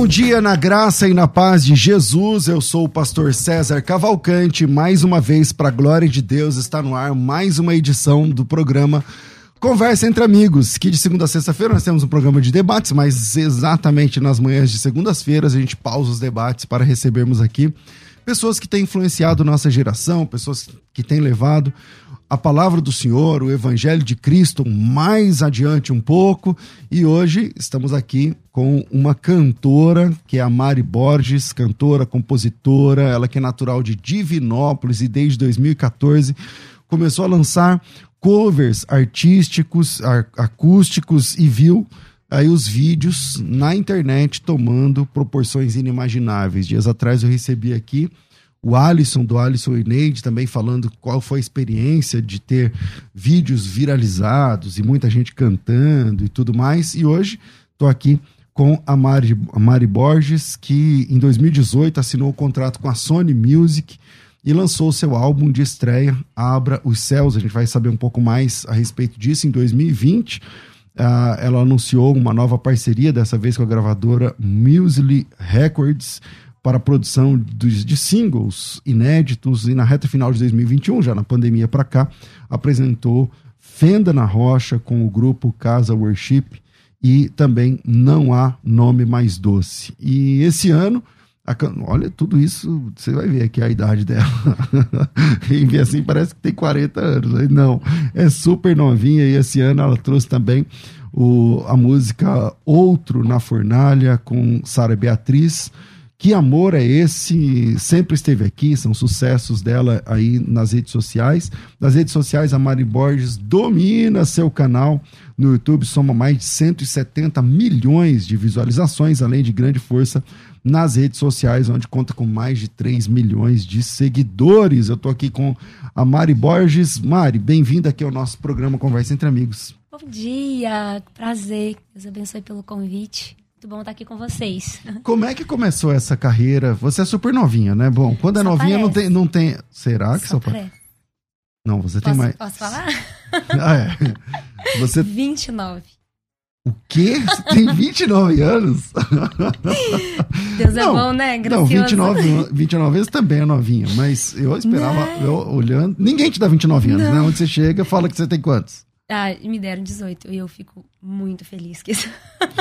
Bom dia na graça e na paz de Jesus. Eu sou o pastor César Cavalcante. Mais uma vez, para a glória de Deus, está no ar mais uma edição do programa Conversa entre Amigos, que de segunda a sexta-feira nós temos um programa de debates, mas exatamente nas manhãs de segundas-feiras a gente pausa os debates para recebermos aqui pessoas que têm influenciado nossa geração, pessoas que têm levado a palavra do Senhor, o Evangelho de Cristo mais adiante um pouco. E hoje estamos aqui com uma cantora, que é a Mari Borges, cantora, compositora, ela que é natural de Divinópolis e desde 2014 começou a lançar covers artísticos, acústicos e viu aí os vídeos na internet tomando proporções inimagináveis. Dias atrás eu recebi aqui o Alisson, do Alisson e Neide, também falando qual foi a experiência de ter vídeos viralizados e muita gente cantando e tudo mais. E hoje estou aqui com a Mari, a Mari Borges, que em 2018 assinou o um contrato com a Sony Music e lançou seu álbum de estreia, Abra os Céus. A gente vai saber um pouco mais a respeito disso em 2020. Uh, ah, ela anunciou uma nova parceria, dessa vez com a gravadora Muesli Records, para a produção de, singles inéditos e na reta final de 2021, já na pandemia para cá, apresentou Fenda na Rocha com o grupo Casa Worship e também Não Há Nome Mais Doce. E esse ano, a, olha, tudo isso, você vai ver aqui a idade dela. Quem vê assim parece que tem 40 anos. Não, é super novinha e esse ano ela trouxe também o, a música Outro na Fornalha com Sara Beatriz que amor é esse? Sempre esteve aqui, são sucessos dela aí nas redes sociais. Nas redes sociais, a Mari Borges domina seu canal no YouTube, soma mais de 170 milhões de visualizações, além de grande força nas redes sociais, onde conta com mais de 3 milhões de seguidores. Eu estou aqui com a Mari Borges. Mari, bem-vinda aqui ao nosso programa Conversa Entre Amigos. Bom dia, prazer. Deus abençoe pelo convite. Muito bom estar aqui com vocês. Como é que começou essa carreira? Você é super novinha, né? Bom, quando é só novinha não tem, não tem. Será que só, só parece? Não, você posso, tem mais. Posso falar? ah, é. Você 29. O quê? Você tem 29 anos? Deus é não, é bom, né? Gracioso. Não, 29, 29 anos também é novinha, mas eu esperava, eu, olhando. Ninguém te dá 29 anos, não. né? Onde você chega, fala que você tem quantos? Ah, me deram 18 e eu fico muito feliz que isso.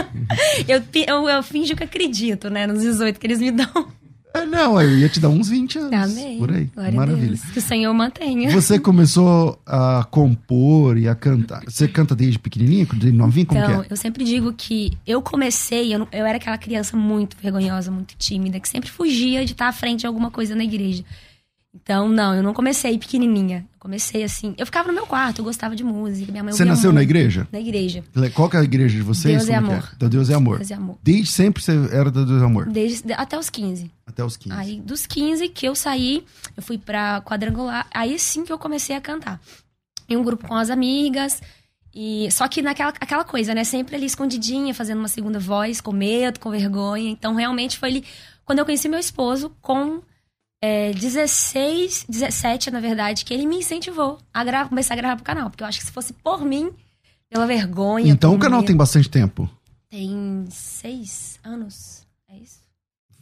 eu, eu, eu finjo que acredito, né, nos 18 que eles me dão. É, não, eu ia te dar uns 20 anos. Amém. Por aí. Glória Maravilha. Deus, que o Senhor mantenha. Você começou a compor e a cantar. Você canta desde pequenininha, desde novinha? Como então, é? eu sempre digo que eu comecei, eu, eu era aquela criança muito vergonhosa, muito tímida, que sempre fugia de estar à frente de alguma coisa na igreja. Então, não, eu não comecei pequenininha. Eu comecei assim. Eu ficava no meu quarto, eu gostava de música. Minha mãe você nasceu muito. na igreja? Na igreja. Qual que é a igreja de vocês? Deus é, é amor. É? Deus é amor. Deus é amor. Desde sempre você era da Deus é amor? Desde, até os 15. Até os 15. Aí, dos 15 que eu saí, eu fui pra quadrangular. Aí sim que eu comecei a cantar. Em um grupo com as amigas. E, só que naquela aquela coisa, né? Sempre ali escondidinha, fazendo uma segunda voz, com medo, com vergonha. Então, realmente foi ali. Quando eu conheci meu esposo, com é, 16, 17, na verdade, que ele me incentivou a gravar, começar a gravar pro canal. Porque eu acho que se fosse por mim, pela vergonha. Então o canal medo, tem bastante tempo? Tem seis anos. É isso?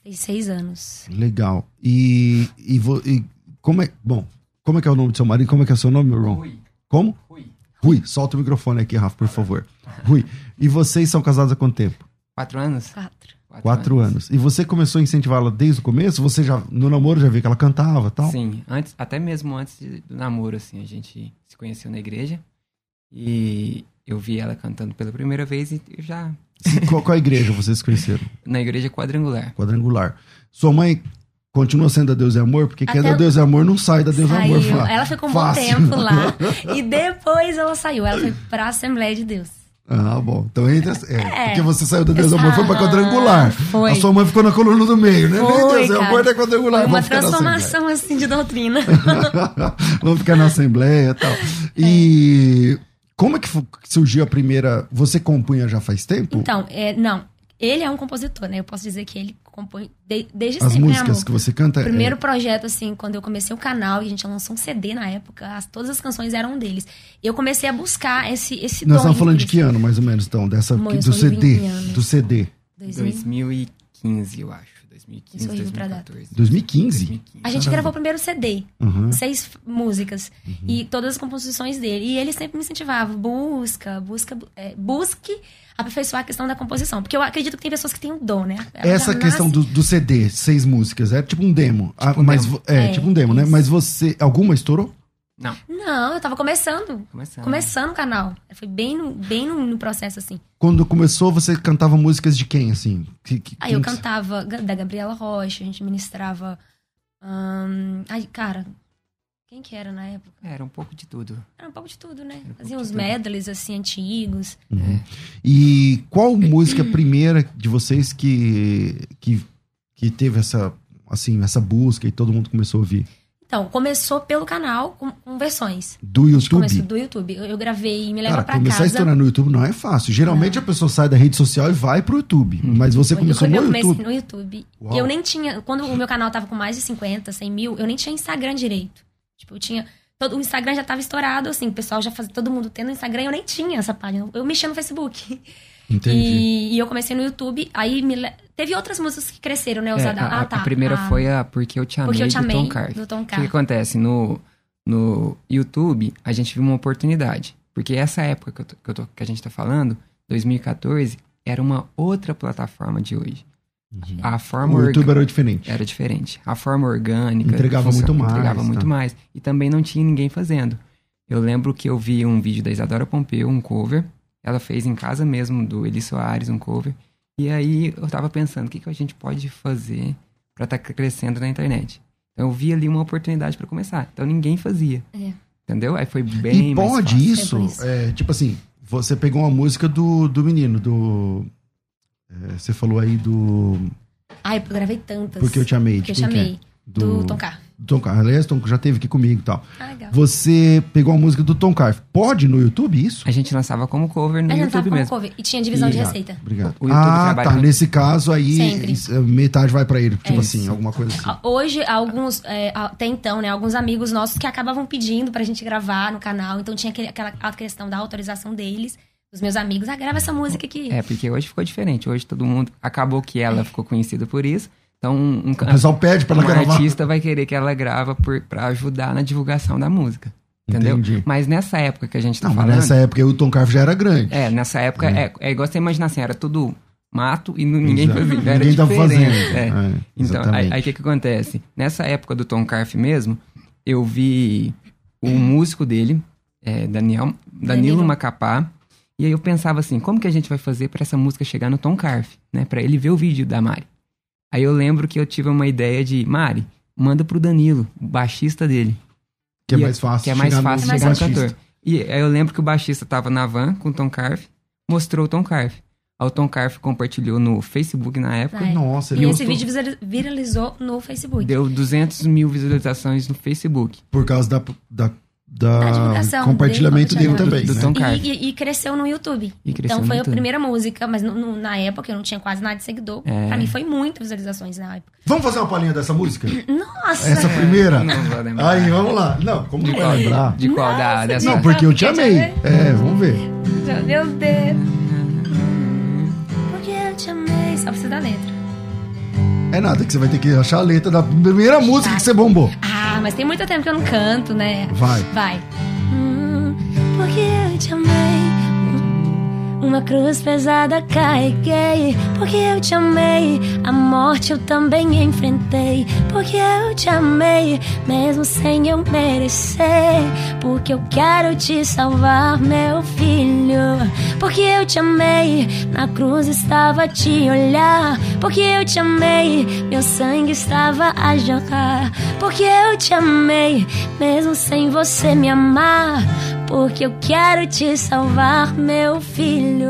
Tem seis anos. Legal. E, e, e como é. Bom, como é que é o nome do seu marido? Como é que é o seu nome, meu irmão? Rui. Como? Rui. Rui, solta o microfone aqui, Rafa, por favor. Rui, e vocês são casados há quanto tempo? Quatro anos. Quatro. Quatro, Quatro anos. anos. E você começou a incentivá-la desde o começo? Você já, no namoro, já viu que ela cantava tal? Sim, antes, até mesmo antes do namoro, assim, a gente se conheceu na igreja. E eu vi ela cantando pela primeira vez e eu já. qual, qual igreja vocês se conheceram? Na igreja quadrangular. Quadrangular. Sua mãe continua sendo a Deus e Amor? Porque quem é da Deus e Amor não sai da Deus e Amor. Fala. Ela ficou um Fácil. bom tempo lá. e depois ela saiu. Ela foi pra Assembleia de Deus. Ah, bom. Então entre as, é, é, porque você saiu da Deus e Amor, foi pra quadrangular. Foi. A sua mãe ficou na coluna do meio, né? Foi, Nem Deus e Amor da quadrangular. Foi uma transformação assim de doutrina. Vamos ficar na Assembleia e tal. E como é que surgiu a primeira. Você compunha já faz tempo? Então, é, não. Ele é um compositor, né? Eu posso dizer que ele compõe de, desde As sempre. As músicas né, que você canta. O primeiro é... projeto, assim, quando eu comecei o canal, e a gente lançou um CD na época, as, todas as canções eram deles. Eu comecei a buscar esse, esse Nós estamos falando de que ano, mais ou menos, então? Dessa, Mãe, do CD. Do CD. 2015, eu acho. 2015, 2014. 2015? 2015. A gente Caramba. gravou o primeiro CD, uhum. seis músicas, uhum. e todas as composições dele. E ele sempre me incentivava, busca, busca, é, busque aperfeiçoar a questão da composição. Porque eu acredito que tem pessoas que têm o dom, né? Ela Essa questão nasce... do, do, CD, seis músicas, é tipo um demo. Tipo ah, um mas, demo. É, é, tipo um demo, né? isso. né? Mas você, alguma estourou? Não. Não, eu tava começando. Começando. Começando o canal. Foi bem no, bem no, no, processo, assim. Quando começou, você cantava músicas de quem, assim? Que, que, Aí eu cantava da Gabriela Rocha, a gente ministrava. Hum... Ai, cara, quem que era na época? Era um pouco de tudo. Era um pouco de tudo, né? Um Fazia uns medleys, assim, antigos. Uhum. E qual música primeira de vocês que, que, que teve essa, assim, essa busca e todo mundo começou a ouvir? Então, começou pelo canal com, com versões. Do YouTube? Começou do YouTube. Eu, eu gravei Me Leva Cara, Pra começar casa. a estourar no YouTube não é fácil. Geralmente a pessoa sai da rede social e vai pro YouTube. Hum. Mas você começou eu, no eu YouTube? no YouTube. Uau. Eu nem tinha... Quando o meu canal tava com mais de 50, 100 mil, eu nem tinha Instagram direito. Tipo, eu tinha... Todo, o Instagram já tava estourado, assim. O pessoal já fazia... Todo mundo tendo Instagram. Eu nem tinha essa página. Eu mexia no Facebook. Entendi. E, e, eu comecei no YouTube, aí me, teve outras músicas que cresceram, né? Usada. É, a, ah, tá. A primeira a, foi a Porque Eu Te Amei, Porque eu te amei do Tom Carf. Do Tom Carf. O que, que acontece? No, no YouTube, a gente viu uma oportunidade. Porque essa época que, eu tô, que, eu tô, que a gente tá falando, 2014, era uma outra plataforma de hoje. Uhum. A forma o YouTube era diferente. Era diferente. A forma orgânica. Entregava muito mais. Entregava tá. muito mais. E também não tinha ninguém fazendo. Eu lembro que eu vi um vídeo da Isadora Pompeu, um cover, ela fez em casa mesmo, do Eli Soares, um cover. E aí eu tava pensando, o que, que a gente pode fazer para estar tá crescendo na internet? Então eu vi ali uma oportunidade para começar. Então ninguém fazia. É. Entendeu? Aí foi bem E pode mais isso, isso. É, tipo assim, você pegou uma música do, do menino, do... É, você falou aí do... Ai, eu gravei tantas. Porque eu te amei. Porque eu te amei. É? Do, do Tom Carr. Tom Carf. Aliás, Tom já teve aqui comigo e tal. Ah, legal. Você pegou a música do Tom Carf. Pode no YouTube isso? A gente lançava como cover no YouTube mesmo. Cover, e tinha divisão Obrigado. de receita. Obrigado. O YouTube ah, tá. Com... Nesse caso aí, Sempre. metade vai para ele. Tipo é assim, alguma coisa assim. Hoje, alguns, é, até então, né, alguns amigos nossos que acabavam pedindo pra gente gravar no canal. Então tinha aquele, aquela questão da autorização deles. Dos meus amigos, ah, grava essa música aqui. É, porque hoje ficou diferente. Hoje todo mundo. Acabou que ela é. ficou conhecida por isso. Então, um, o pessoal pede para ela um gravar. artista vai querer que ela grava para ajudar na divulgação da música. Entendeu? Entendi. Mas nessa época que a gente tá Não, falando. Mas nessa época o Tom Carf já era grande. É, nessa época é, é, é igual você imaginar assim, era tudo mato e ninguém Exato. fazia. Era ninguém tava fazendo. É. É, então, aí o que, que acontece? Nessa época do Tom Carf mesmo, eu vi o músico dele, é, Daniel, Danilo, Danilo Macapá, e aí eu pensava assim, como que a gente vai fazer para essa música chegar no Tom Carf, né? Para ele ver o vídeo da Mari. Aí eu lembro que eu tive uma ideia de, Mari, manda pro Danilo, o baixista dele. Que é mais fácil Que é mais fácil chegar no cantor. E aí eu lembro que o baixista tava na van com o Tom Carf, mostrou o Tom Carf. Aí o Tom Carf compartilhou no Facebook na época. É. Nossa, E esse vídeo viralizou no Facebook. Deu 200 mil visualizações no Facebook. Por causa da, da da, da compartilhamento dele, dele também. Do, do né? e, e, cresceu no YouTube. Cresceu então foi a primeira música, mas no, no, na época eu não tinha quase nada de seguidor. É. Pra mim foi muitas visualizações na época. Vamos fazer uma palhinha dessa música? Nossa! Essa primeira? Não vou lembrar. Aí, vamos lá. Não, como de qual, lembrar? De qual Nossa, da, dessa? Não, porque eu te amei. É, vamos ver. Meu Deus. Porque eu te amei. Só precisa da letra. É nada, que você vai ter que achar a letra da primeira música que você bombou. Ah, mas tem muito tempo que eu não canto, né? Vai. Vai. Hum, porque eu te amei. Uma cruz pesada carreguei, porque eu te amei. A morte eu também enfrentei, porque eu te amei, mesmo sem eu merecer. Porque eu quero te salvar, meu filho. Porque eu te amei, na cruz estava a te olhar. Porque eu te amei, meu sangue estava a jorrar. Porque eu te amei, mesmo sem você me amar porque eu quero te salvar, meu filho.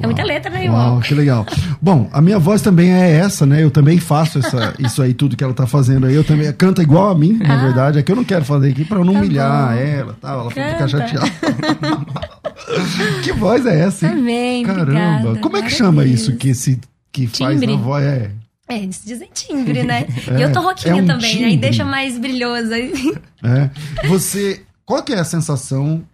É muita letra, né, irmão? Uau, que legal. Bom, a minha voz também é essa, né? Eu também faço essa, isso aí, tudo que ela tá fazendo aí. Eu também canta igual a mim, ah. na verdade. É que eu não quero fazer aqui pra eu não tá humilhar bom. ela tal. Ela canta. ficar chateada. que voz é essa, hein? Também, Caramba. Obrigada. Como é que chama isso que, se, que faz a voz? É. É, eles dizem timbre, né? É, e eu tô roquinha é um também, né? E deixa mais brilhoso. É. Você qual que é a sensação?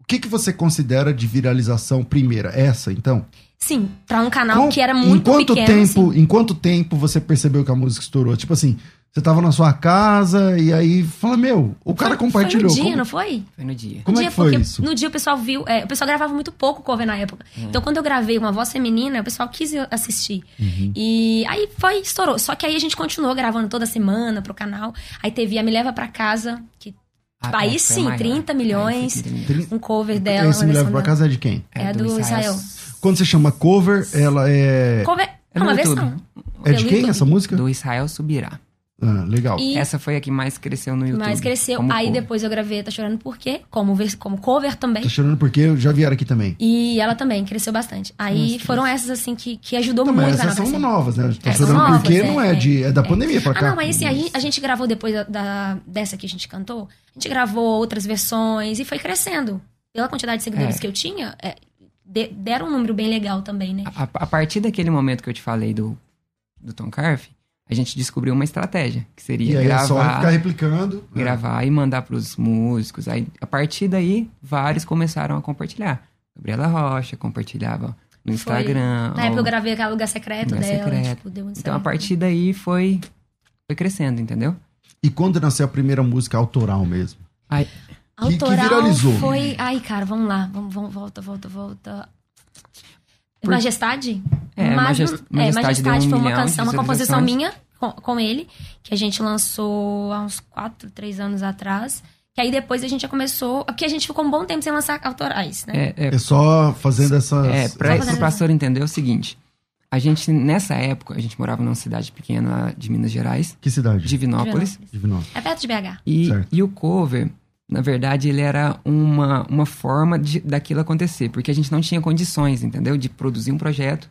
O que, que você considera de viralização primeira? Essa, então? Sim, para um canal Com, que era muito em quanto pequeno. Tempo, assim. Em quanto tempo você percebeu que a música estourou? Tipo assim, você tava na sua casa e aí fala, meu, o cara foi, compartilhou. Foi no dia, Como... não foi? Foi no dia. Como no é dia, que foi isso? No dia o pessoal viu, é, o pessoal gravava muito pouco cover na época. É. Então quando eu gravei uma voz feminina, o pessoal quis assistir. Uhum. E aí foi, estourou. Só que aí a gente continuou gravando toda semana pro canal. Aí teve a Me Leva Pra Casa, que ah, aí é, sim, 30 milhões, 30... um cover dela. Esse Me Leva Pra Casa é de quem? É, é do, do Israel. Israel. Quando você chama cover, ela é... Cover é uma versão. É de quem YouTube. essa música? Do Israel Subirá. Ah, legal. E Essa foi a que mais cresceu no YouTube. Mais cresceu. Aí cover. depois eu gravei Tá Chorando Por Quê? Como, como cover também. Tá Chorando Por Quê? Já vieram aqui também. E ela também cresceu bastante. Aí Nossa, foram essas, assim, que, que ajudou não, muito. Mas essas são novas, né? Tá Chorando novas, Por Quê é, não é, de, é da é. pandemia pra cá. Ah, não, mas assim, a gente, a gente gravou depois da, da, dessa que a gente cantou. A gente gravou outras versões e foi crescendo. Pela quantidade de seguidores é. que eu tinha, é, de, deram um número bem legal também, né? A, a, partir daquele momento que eu te falei do, do Tom Carf, a gente descobriu uma estratégia, que seria e aí gravar, é só ficar replicando, né? gravar e mandar para os músicos. Aí, a partir daí, vários começaram a compartilhar. Gabriela Rocha compartilhava no Instagram. Na época eu gravei aquele lugar secreto lugar dela. Secreto. Tipo, então, certo. a partir daí foi, foi crescendo, entendeu? E quando nasceu a primeira música autoral mesmo? Ai. Autoral que, viralizou. foi... Ai, cara, vamos lá. Vamos, vamos volta, volta, volta. Por... Majestade? É, Mas, Majest... é, Majestade um foi uma canção, uma composição minha com, com, ele, que a gente lançou há uns 4, 3 anos atrás. Que aí depois a gente já começou. Porque a gente ficou um bom tempo sem lançar autorais, né? É, é, é só fazendo essas. É, pra, o pastor entender o seguinte. A gente, nessa época, a gente morava numa cidade pequena de Minas Gerais. Que cidade? Divinópolis. Divinópolis. Divinópolis. É perto de BH. E, e o cover, na verdade, ele era uma, uma forma de, daquilo acontecer, porque a gente não tinha condições, entendeu? De produzir um projeto.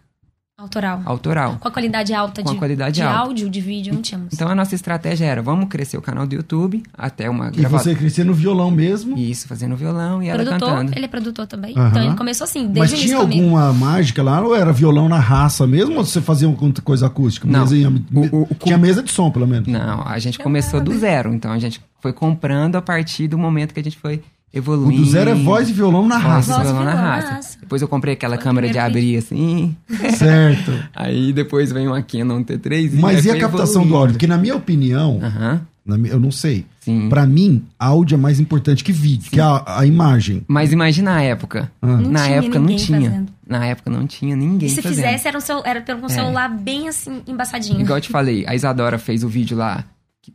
Autoral. Autoral. Com a qualidade alta Com de, a qualidade de alta. áudio, de vídeo, não tínhamos. Então a nossa estratégia era, vamos crescer o canal do YouTube até uma E você crescer no violão mesmo? Isso, fazendo violão e produtor, ela cantando. Ele é produtor também. Então ele começou assim, desde Mas o tinha alguma comigo. mágica lá? Ou era violão na raça mesmo? Ou você fazia uma coisa acústica? Não. Mesa, o, o, tinha mesa de som, pelo menos. Não, a gente começou do zero. Então a gente foi comprando a partir do momento que a gente foi evoluindo. O do zero é voz e violão na raça. Voz e violão, na raça. Depois eu comprei aquela Foi câmera de abrir assim. Certo. aí depois vem uma Canon T3. Mas e a captação evoluindo. do áudio? Porque na minha opinião, uh -huh. na, eu não sei. Sim. Pra mim, áudio é mais importante que vídeo, Sim. que a, a imagem. Mas imagina a época. Ah. na época não tinha. Fazendo. Na época não tinha ninguém. E se fazendo. fizesse, era um, cel, era um celular é. bem assim, embaçadinho. Igual eu te falei, a Isadora fez o vídeo lá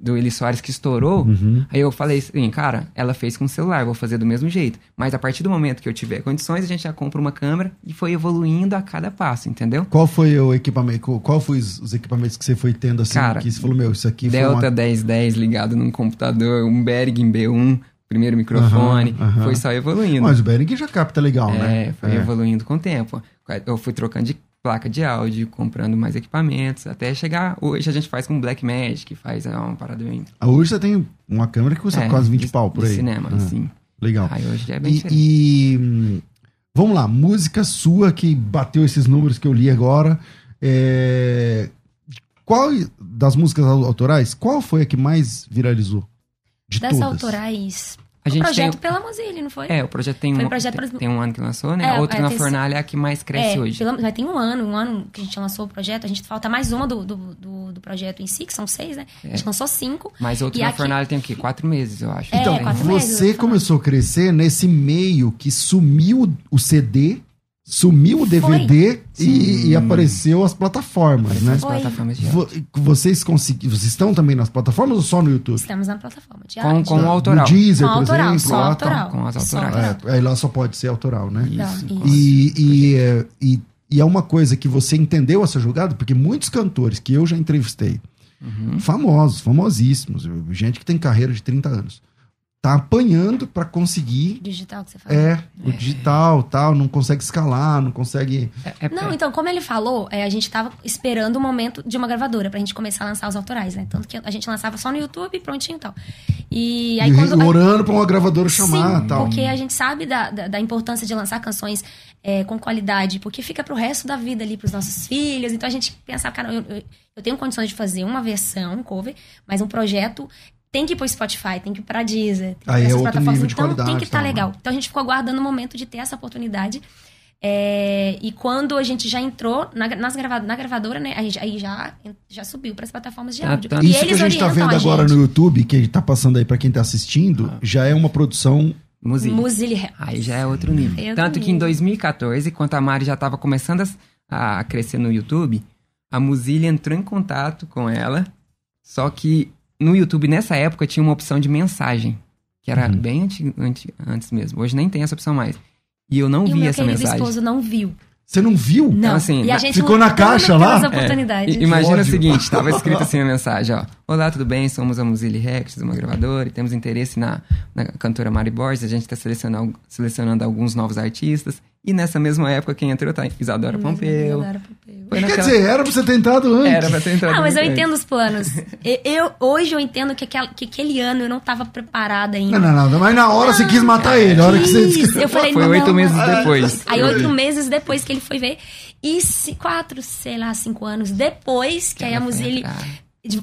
do Eli Soares que estourou, uhum. aí eu falei assim, cara, ela fez com o celular, vou fazer do mesmo jeito. Mas a partir do momento que eu tiver condições, a gente já compra uma câmera e foi evoluindo a cada passo, entendeu? Qual foi o equipamento, qual foi os equipamentos que você foi tendo assim, cara, que você falou, meu, isso aqui Delta foi uma... 1010 ligado num computador, um Behring B1, primeiro microfone, uhum, uhum. foi só evoluindo. Mas o Behring já capta legal, é, né? Foi é, foi evoluindo com o tempo. Eu fui trocando de placa de áudio, comprando mais equipamentos, até chegar. Hoje a gente faz com Black Magic, faz é uma parada bem. Ah, hoje você tem uma câmera que custa é, quase 20 de, pau por aí. cinema, ah, sim. Legal. Aí hoje é bem e. E vamos lá, música sua que bateu esses números que eu li agora. É, qual das músicas autorais, qual foi a que mais viralizou? De das todas? autorais, A o gente projeto tem, pela Mozilla, não foi? é, o projeto tem, Foi um, o projeto tem, para- tem um ano que lançou, né? É, a outra é, na fornalha é a que mais cresce é, hoje. pelo- já tem um ano, um ano que a gente lançou o projeto. A gente falta mais uma do, do, do, do projeto em si, que são seis, né? A gente lançou cinco. Mas outra E na aqui- fornalha tem o quê? Quatro meses, eu acho. É, Então, meses, você eu falando. começou a crescer nesse meio que sumiu o CD, sumiu o DVD e, e apareceu as plataformas, né? As plataformas de Vo- Vocês conseguiram, vocês estão também nas plataformas ou só no YouTube? Estamos na plataforma de Com, áudio. com o autoral. No Deezer, Com por autoral, exemplo, só lá, autoral. tá. Com as autorais. autoral. É, aí lá só pode ser autoral, né? Isso. isso. E, e, é, e, e é uma coisa que você entendeu essa jogada, porque muitos cantores que eu já entrevistei, Uhum. famosos, famosíssimos, gente que tem carreira de 30 anos, tá apanhando pra conseguir Digital que você falou. é, o digital, tal, não consegue escalar, não consegue. É, é- Não, então, como ele falou, é, a gente tava esperando o momento de uma gravadora pra gente começar a lançar os autorais, né? Tanto que a gente lançava só no YouTube, prontinho e tal. E aí e quando. orando pra uma gravadora chamar Sim, tal. porque a gente sabe da, da, da importância de lançar canções é, com qualidade, porque fica pro resto da vida ali, pros nossos filhos. Então a gente pensava, cara, eu, eu, eu tenho condições de fazer uma versão, um cover, mas um projeto tem que ir pro Spotify, tem que ir pra Deezer, tem que ir é plataformas. nível então tem que estar né? legal. Então a gente ficou aguardando o momento de ter essa oportunidade. É, e quando a gente já entrou na, nas grava, na gravadora, né? Aí, aí já, já subiu para as plataformas de Ah, áudio. tá. E Isso que a gente tá orientam vendo agora no YouTube, que tá passando aí pra quem tá assistindo, já é uma produção. Muzile. Muzile. Aí já é outro nível. É outro Tanto que em nível. 2014, quando a Mari já estava começando a, a crescer no YouTube, a Muzile entrou em contato com ela. Só que no YouTube, nessa época, tinha uma opção de mensagem. Que era Uhum. bem anti, anti- antes mesmo. Hoje nem tem essa opção mais. E eu não E o vi meu essa mensagem. esposo não viu. Você não viu? Não. assim, e a na- gente ficou na caixa lá? É, imagina ódio. o seguinte, estava escrito assim a mensagem, ó. Olá, tudo bem? Somos a Muzile Records, uma gravadora, e temos interesse na, na cantora Mari Borges. A gente está selecionando, selecionando alguns novos artistas. E nessa mesma época, quem entrou tá Isadora Pompeu. Isadora Pompeu. Foi Quer naquela... dizer, era pra você ter entrado antes. Era pra ter entrado Ah, mas eu muito entendo antes. os planos. Eu, hoje eu entendo que, aquela, que aquele ano eu não tava preparada ainda. Não, não, não. Mas na hora você quis matar ele. A hora que você eu falei, Foi não, oito não, meses não. depois. Aí oito meses depois que ele foi ver. E se- quatro, sei lá, cinco anos depois que aí a entrar.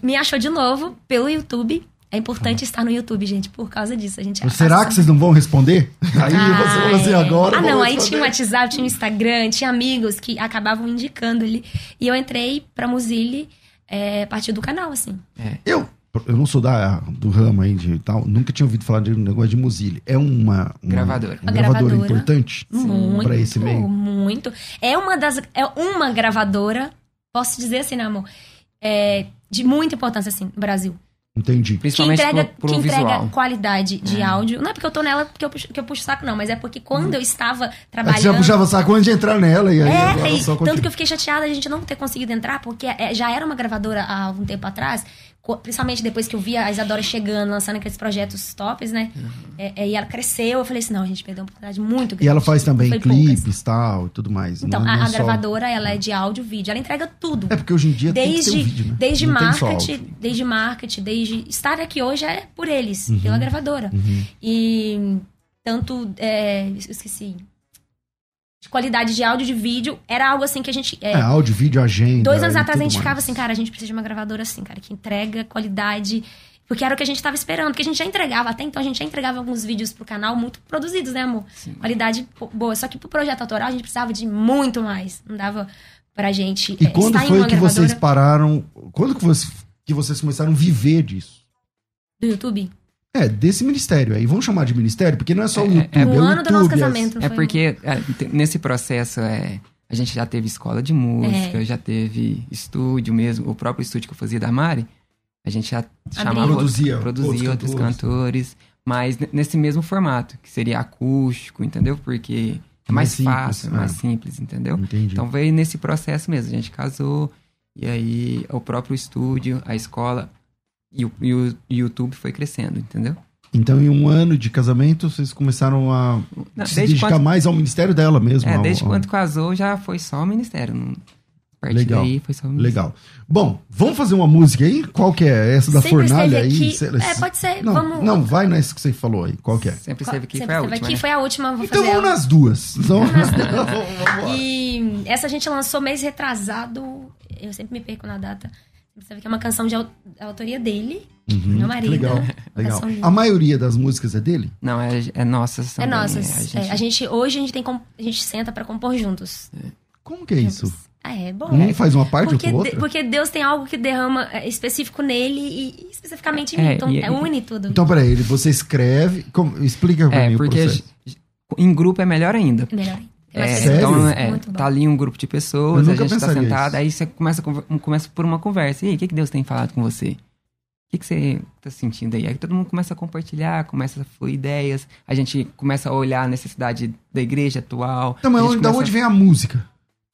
me achou de novo pelo YouTube. É importante estar no YouTube, gente, por causa disso. A gente Será que vocês não vão responder? Aí Ah, você assim, é. agora. Ah, não, aí responder. tinha o WhatsApp, tinha o Instagram, tinha amigos que acabavam indicando ali. E eu entrei pra Muzile é, a partir do canal, assim. Eu, eu não sou da, do ramo aí de tal, nunca tinha ouvido falar de um negócio de Muzile. É uma, uma Gravadora. Uma Uma gravadora gravadora. importante pra esse meio. muito. É uma das. É uma gravadora, posso dizer assim, né, amor? É, de muita importância, assim, no Brasil. Entendi. Que Principalmente entrega, pro, pro que entrega visual. qualidade de É. áudio. Não é porque eu tô nela porque eu puxo, que eu puxo o saco, não, mas é porque quando eu estava Aí Você já trabalhando. puxava saco antes de entrar nela e aí É, agora e só tanto que eu fiquei chateada a gente não ter conseguido entrar, porque é, já era uma gravadora há algum tempo atrás, principalmente depois que eu vi a Isadora chegando, lançando aqueles projetos tops, né? É, é, e ela cresceu, eu falei assim, não, a gente perdeu uma oportunidade muito grande. E ela faz também poucas. clipes e tal e tudo mais. Então, não, a, não a só- gravadora, ela é de áudio e vídeo, ela entrega tudo. É porque hoje em dia tem que Desde, vídeo, né? desde Não marketing, desde marketing, desde. Estar aqui hoje é por eles, Uhum. pela gravadora. E tanto. É, esqueci. De qualidade de áudio, de vídeo, era algo assim que a gente. é, É, áudio, vídeo, agenda. Dois anos atrás a gente ficava mais. assim, cara, a gente precisa de uma gravadora assim, cara, que entrega qualidade. Porque era o que a gente tava esperando, porque a gente já entregava, até então a gente já entregava alguns vídeos pro canal muito produzidos, né, amor? Qualidade po- boa. Só que pro projeto autoral a gente precisava de muito mais. Não dava pra gente. E é, quando foi que vocês gravadora pararam. Quando que, você, que vocês começaram a viver disso? do YouTube? É, desse ministério aí. Vamos chamar de ministério, porque não é só o É, YouTube. é- É, No o ano do nosso YouTube, casamento, É foi? porque é, nesse processo é, a gente já teve escola de música, já teve estúdio mesmo, o próprio estúdio que eu fazia da Mari, a gente já chamava Produzia outros, produzia outros outros cantores, mas nesse mesmo formato, que seria acústico, entendeu? Porque é Mais mais, simples, fácil, é. mais simples, entendeu? Entendi. Então veio nesse processo mesmo, a gente casou, e aí o próprio estúdio, a escola e o, e o YouTube foi crescendo, entendeu? Então, em um ano de casamento, vocês começaram a Não, se dedicar quando... mais ao ministério dela mesmo. É, ao, desde ao... quando casou já foi só o ministério. Não... Legal. Daí foi só Legal. Bom, vamos fazer uma música aí? Qual que é? Essa da Sempre fornalha aí? É, pode ser. Não, vamos... não, vai nessa que você falou aí. Qual que é? Sempre esteve aqui, Sempre foi a última. aqui, né? foi a última. Vou então vamos ela. nas duas. Então... e essa a gente lançou mês retrasado. Eu sempre me perco na data. Você vê que é uma canção de autoria dele, uhum, meu marido. Legal, legal. A maioria das músicas é dele? Não, é, é nossas É nossas. A gente... É, a gente... hoje a gente tem a gente senta para compor juntos. Como que é isso? Ah, é bom. Um faz uma parte, porque, outro outra? Porque Deus tem algo que derrama é, específico nele e especificamente em mim. É, então, e, é une tudo. Então, peraí, você escreve... Como, explica pra é, mim porque em grupo é melhor ainda. Melhor ainda. É, então, é, tá ali um grupo de pessoas, a gente tá sentado, isso. aí você começa, começa por uma conversa. E aí, o que, que Deus tem falado com você? O que, que você tá sentindo aí? Aí todo mundo começa a compartilhar, começa a fluir ideias, a gente começa a olhar a necessidade da igreja atual. Então, mas onde, da onde vem a música?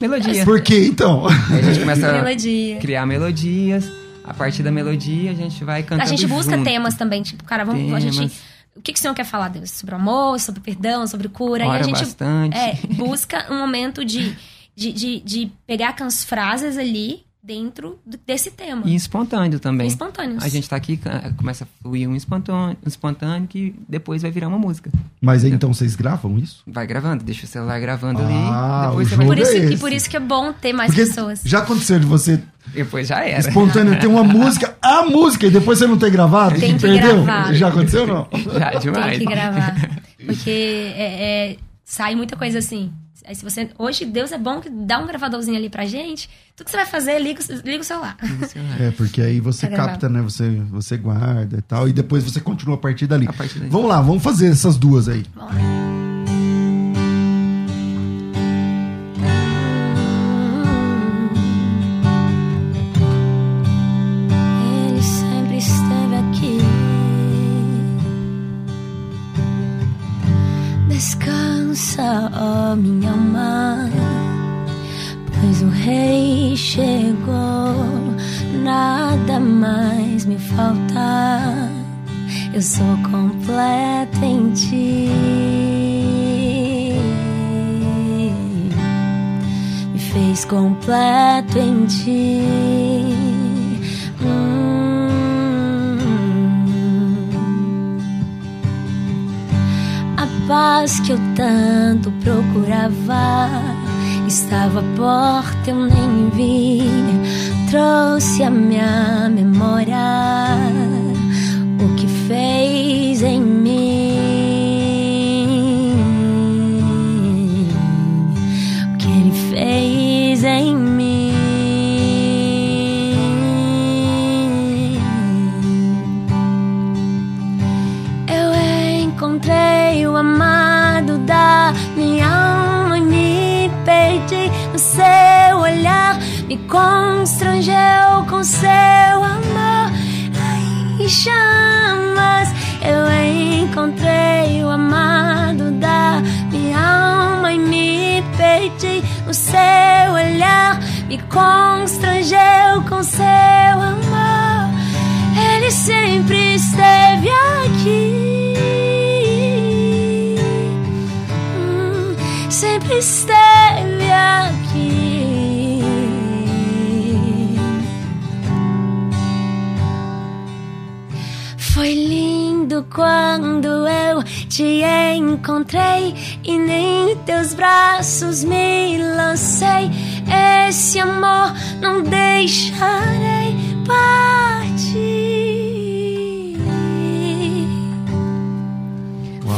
Melodia. Por que então? Aí a gente começa a criar melodias. A partir da melodia, a gente vai cantando. A gente busca junto. temas também, tipo, cara, vamos, temas. a gente o que, que o Senhor quer falar, Deus? Sobre amor, sobre perdão, sobre cura. Ora e a gente bastante. É, busca um momento de, de, de, de pegar as frases ali dentro desse tema. E espontâneo também. E espontâneo. A gente tá aqui, começa a fluir um espontâneo, um espontâneo que depois vai virar uma música. Mas aí, então vocês gravam isso? Vai gravando, deixa o celular gravando ah, ali. Depois você vai... por isso, é E por isso que é bom ter mais Porque pessoas. Já aconteceu de você depois já era. Espontâneo, tem uma música, a música, e depois você não ter gravado? Tem que perdeu? gravar. Já aconteceu ou não? Já, demais. Tem que gravar. Porque é, é, sai muita coisa assim. Aí se você. Hoje, Deus é bom que dá um gravadorzinho ali pra gente. Tudo que você vai fazer, liga, liga o celular. É, porque aí você capta, né? Você, você guarda e tal. E depois você continua a partir dali. A partir Vamos lá, vamos fazer essas duas aí. Vamos lá. Ó minha alma, pois o Rei chegou, nada mais me falta, eu sou completa em ti. Me fez completo em ti. Paz que eu tanto procurava estava à porta, eu nem vi. Trouxe a minha memória o que fez em constrangeu com seu amor. Ai, chamas, eu encontrei o amado da minha alma e me perdi no seu olhar, me constrangeu com seu amor. Ele sempre esteve aqui. Quando eu te encontrei e nem teus braços me lancei. Esse amor não deixarei partir.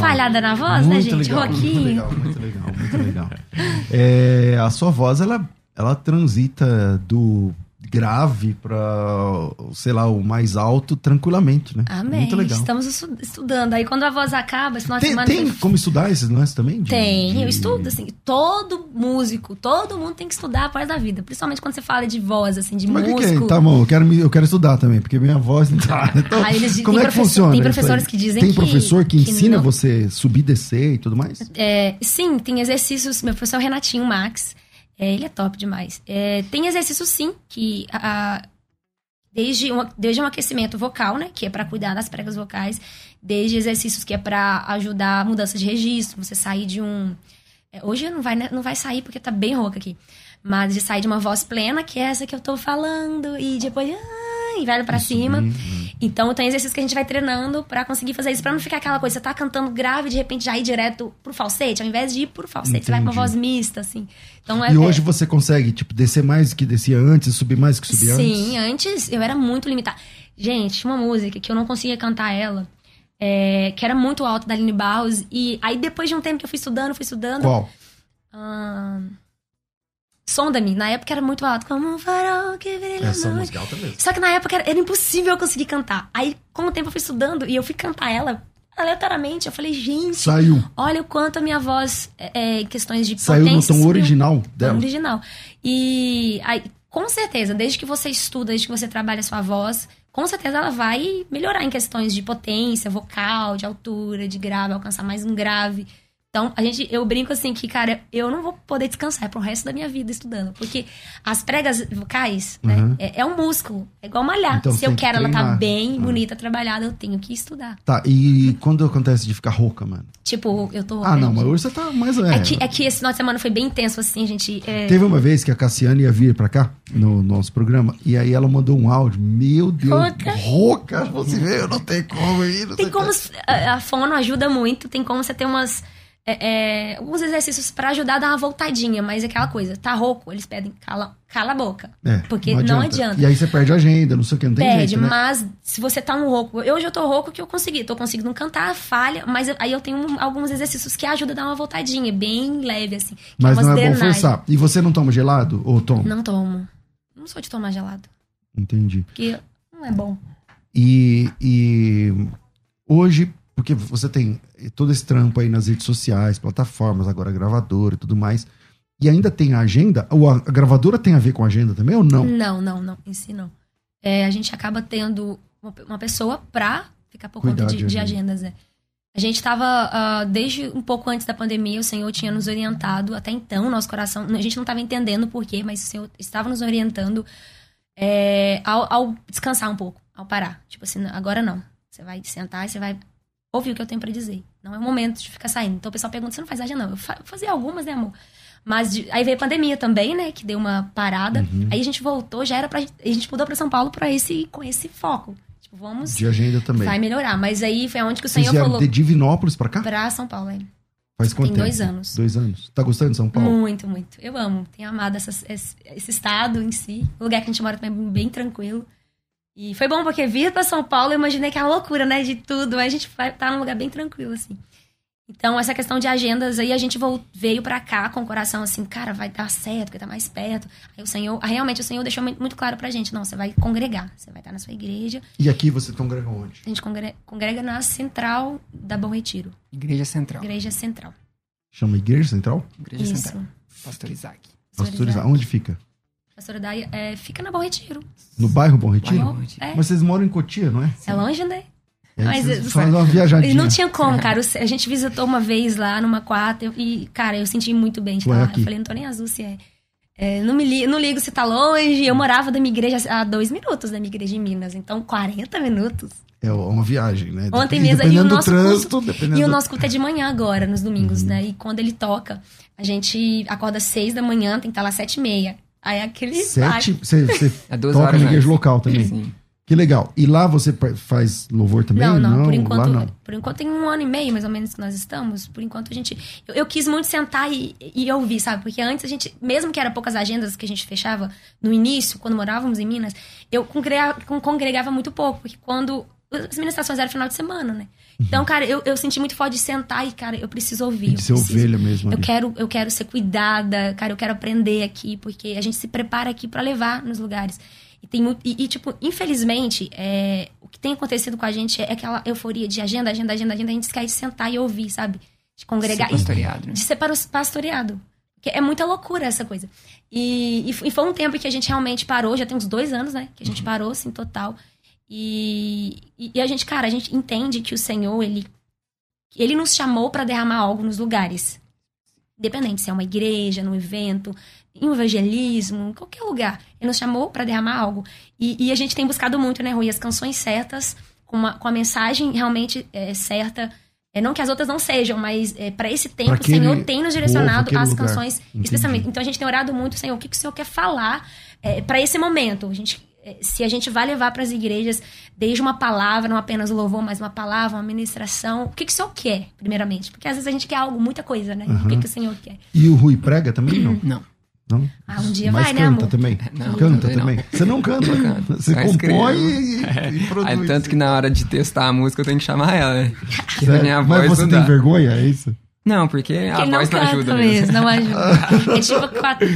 Falhada na voz, né, muito né, gente? Legal, Muito legal, muito legal muito legal. É, a sua voz, ela, ela transita do grave para, sei lá, o mais alto tranquilamente, né? Amém. Muito legal. Estamos estudando. Aí quando a voz acaba, esse tem, tem como estudar esses lances também? De, tem, de... eu estudo, assim. Todo músico, todo mundo tem que estudar a parte da vida. Principalmente quando você fala de voz, assim, de Mas músico. Que é? Tá bom, eu quero, eu quero estudar também, porque minha voz não tá. Então, ah, eles, como é que funciona? Tem professores que dizem tem que... Tem professor que, que ensina não... você subir, descer e tudo mais? É, sim, tem exercícios. Meu professor Renatinho Max, é, ele é top demais. É, tem exercício sim, que a, Desde um, desde um aquecimento vocal, né? Que é para cuidar das pregas vocais. Desde exercícios que é para ajudar a mudança de registro. Você sair de um... É, hoje não vai, né, não vai sair porque tá bem rouca aqui. Mas de sair de uma voz plena, que é essa que eu tô falando. E depois... Ah, e vai para cima. Então tem exercícios que a gente vai treinando para conseguir fazer isso. para não ficar aquela coisa, você tá cantando grave e de repente já ir direto pro falsete. Ao invés de ir pro falsete, Entendi. você vai com uma voz mista, assim. Então, é, e hoje é... você consegue, tipo, descer mais do que descia antes, subir mais do que subia Sim, antes? Sim, antes eu era muito limitada. Gente, uma música que eu não conseguia cantar ela, é, que era muito alta da Aline Barros. E aí, depois de um tempo que eu fui estudando, fui estudando. Qual? Hum, Sonda-me. Na época era muito alto. Como um farol que brilha Essa música é alta mesmo. Só que na época era, era impossível eu conseguir cantar. Aí, com o tempo, eu fui estudando e eu fui cantar ela aleatoriamente. Eu falei, gente. Saiu. Olha o quanto a minha voz, é, em questões de Saiu potência. Saiu no tom original dela. No original. E aí, com certeza, desde que você estuda, desde que você trabalha a sua voz, com certeza ela vai melhorar em questões de potência, vocal, de altura, de grave, alcançar mais um grave. Então, a gente, eu brinco assim que, cara, eu não vou poder descansar pro resto da minha vida estudando. Porque as pregas vocais, né, uhum. né, é, é, um músculo. É igual malhar. Então, Se eu quero ela tá bem, uhum. bonita, trabalhada, eu tenho que estudar. Tá, e quando acontece de ficar rouca, mano? Tipo, eu tô rouca. Ah, não, mas hoje você tá mais... É, é, que, é que esse final de semana foi bem intenso, assim, gente. É... Teve uma vez que a Cassiane ia vir pra cá, no nosso programa, e aí ela mandou um áudio. Meu Deus, rouca. rouca você vê, eu não tenho como ir. Tem como... A, a fono ajuda muito, tem como você ter umas é, é, alguns exercícios para ajudar a dar uma voltadinha, mas é aquela coisa, tá rouco, eles pedem cala, cala a boca. É, porque não adianta. não adianta. E aí você perde a agenda, não sei o que, não tem Perde, jeito, né? mas se você tá no rouco, hoje eu tô rouco que eu consegui, tô conseguindo cantar, falha, mas aí eu tenho alguns exercícios que ajudam a dar uma voltadinha, bem leve, assim. É mas não é bom forçar. E você não toma gelado ou toma? Não tomo. Não sou de tomar gelado. Entendi. Porque não é bom. E, e hoje, porque você tem todo esse trampo aí nas redes sociais, plataformas, agora gravadora e tudo mais. E ainda tem a agenda? Ou a, gravadora tem a ver com a agenda também ou não? Não, não, não. Em si não. É, a gente acaba tendo uma, uma, pessoa pra ficar por conta de, de, de agendas. É. A gente estava, uh, ah, desde um pouco antes da pandemia, o Senhor tinha nos orientado, até então, nosso coração, a gente não estava entendendo porquê, mas o Senhor estava nos orientando é, ao, ao descansar um pouco, ao parar. Tipo assim, agora não. Você vai sentar e você vai ouvir o que eu tenho para dizer. Não é o momento de ficar saindo. Então o pessoal pergunta, você não faz agenda? Não, eu fa fazia algumas, né, amor? Mas de, aí veio a pandemia também, né? Que deu uma parada. Uhum. Aí a gente voltou, já era pra. A gente mudou pra São Paulo pra esse, com esse foco. Tipo, vamos. De agenda também. Vai melhorar. Mas aí foi onde que o Vocês Senhor falou. De Divinópolis pra cá? Pra São Paulo, é. Faz quanto Tem tempo? dois anos. Dois anos. Tá gostando de São Paulo? Muito, muito. Eu amo. Tenho amado essa, esse, esse, estado em si. O lugar que a gente mora também é bem tranquilo. E foi bom porque vir para São Paulo, eu imaginei que é a loucura, né, de tudo. Aí a gente vai estar tá num lugar bem tranquilo, assim. Então, essa questão de agendas, aí a gente veio para cá com o coração assim, cara, vai dar certo, vai estar mais perto. Aí o Senhor, realmente o Senhor deixou muito claro pra gente, não, você vai congregar, você vai estar na sua igreja. E aqui você congrega onde? A gente congrega, congrega na central da Bom Retiro. Igreja Central. Igreja Central. Chama Igreja Central? Igreja Isso. Central. Pastor Isaac. Pastor Isaac. Onde fica? Pastora Daia é, fica na Bom Retiro. No bairro Bom Retiro? Bom Retiro. É. Mas vocês moram em Cotia, não é? É longe, né? É, Mas faz uma viajadinha. Não tinha como, cara. A gente visitou uma vez lá numa quarta e, cara, eu senti muito bem de lá. Eu falei, não tô nem azul se é. é não, me li, não ligo se tá longe. Eu morava da minha igreja a dois minutos da minha igreja em Minas. Então, 40 minutos. É uma viagem, né? Ontem mesmo. E o nosso trânsito, culto, E o nosso culto é de manhã agora, nos domingos, uhum. né? E quando ele toca, a gente acorda seis da manhã, tem que estar lá sete e meia. Aí aquele. Sete. Você é toca na igreja local também. Sim. Que legal. E lá você faz louvor também? Não, não. não por enquanto, não. por enquanto tem um ano e meio, mais ou menos, que nós estamos. Por enquanto a gente. Eu, eu quis muito sentar e, e, ouvir, sabe? Porque antes a gente, mesmo que era poucas agendas que a gente fechava no início, quando morávamos em Minas, eu congregava, congregava muito pouco. Porque quando. As ministrações eram final de semana, né? Então, cara, eu, eu senti muito forte de sentar e, cara, eu preciso ouvir. De ser preciso, ovelha mesmo. Eu quero, eu quero ser cuidada, cara, eu quero aprender aqui, porque a gente se prepara aqui para levar nos lugares. E, tem muito, e, e tipo, infelizmente, é, o que tem acontecido com a gente é aquela euforia de agenda, agenda, agenda, agenda. A gente quer sentar e ouvir, sabe? De congregar. Ser pastoreado. Né? De ser pastoreado. Porque é muita loucura essa coisa. E, e, foi um tempo que a gente realmente parou, já tem uns dois anos, né? Que a gente uhum. parou, assim, total. E, e, a gente, cara, a gente entende que o Senhor, ele, ele nos chamou para derramar algo nos lugares. Independente se é uma igreja, num evento. em evangelismo, em qualquer lugar. Ele nos chamou para derramar algo. E, e, a gente tem buscado muito, né, Rui, as canções certas, com, uma, com a mensagem realmente é, certa. É, não que as outras não sejam, mas é, para esse tempo o Senhor tem nos direcionado lugar. canções Entendi. especialmente. Então a gente tem orado muito, Senhor, o que, que o Senhor quer falar é, para esse momento? A gente se a gente vai levar para as igrejas desde uma palavra, não apenas o louvor, mas uma palavra, uma ministração, o que, que o Senhor quer, primeiramente? Porque às vezes a gente quer algo, muita coisa, né? Uhum. O que, que o Senhor quer? E o Rui prega também, não? Não. Não? Ah, um dia Mas vai, né, canta amor? também. Não, canta também. Não. Você não canta. Você Mas compõe e, é. e, produz. Aí, tanto que na hora de testar a música eu tenho que chamar ela, né? minha Mas você tem vergonha, é isso? Não, porque, porque a voz não, não ajuda mesmo. mesmo. Não ajuda. é tipo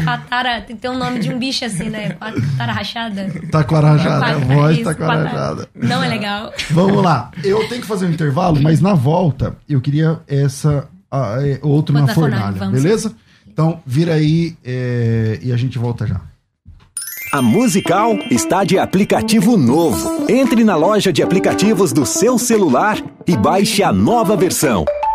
quatara, tem que ter um nome de um bicho assim, né? Quatara rachada. Tá com a rachada, a voz isso, tá com a rachada. Não é legal. Vamos lá. Eu tenho que fazer um intervalo, mas na volta eu queria essa, uh, outro na fornalha, fornalha beleza? Então, vira aí é, e a gente volta já. A Musical está de aplicativo novo. Entre na loja de aplicativos do seu celular e baixe a nova versão.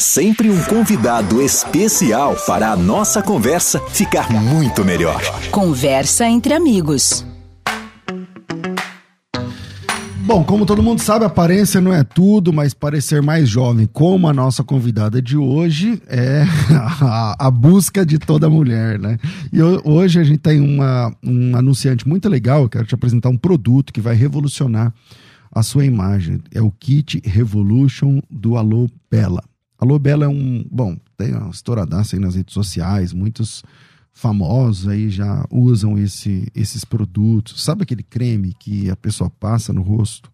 Sempre um convidado especial para a nossa conversa ficar muito melhor. Conversa entre amigos. Bom, como todo mundo sabe, aparência não é tudo, mas parecer mais jovem, como a nossa convidada de hoje, é a, a busca de toda mulher, né? E hoje a gente tem uma, um anunciante muito legal, eu quero te apresentar um produto que vai revolucionar a sua imagem. É o Kit Revolution do Alô Bela. Alô Bela é um. Bom, tem uma estouradaça aí nas redes sociais, muitos famosos aí já usam esse, esses produtos. Sabe aquele creme que a pessoa passa no rosto?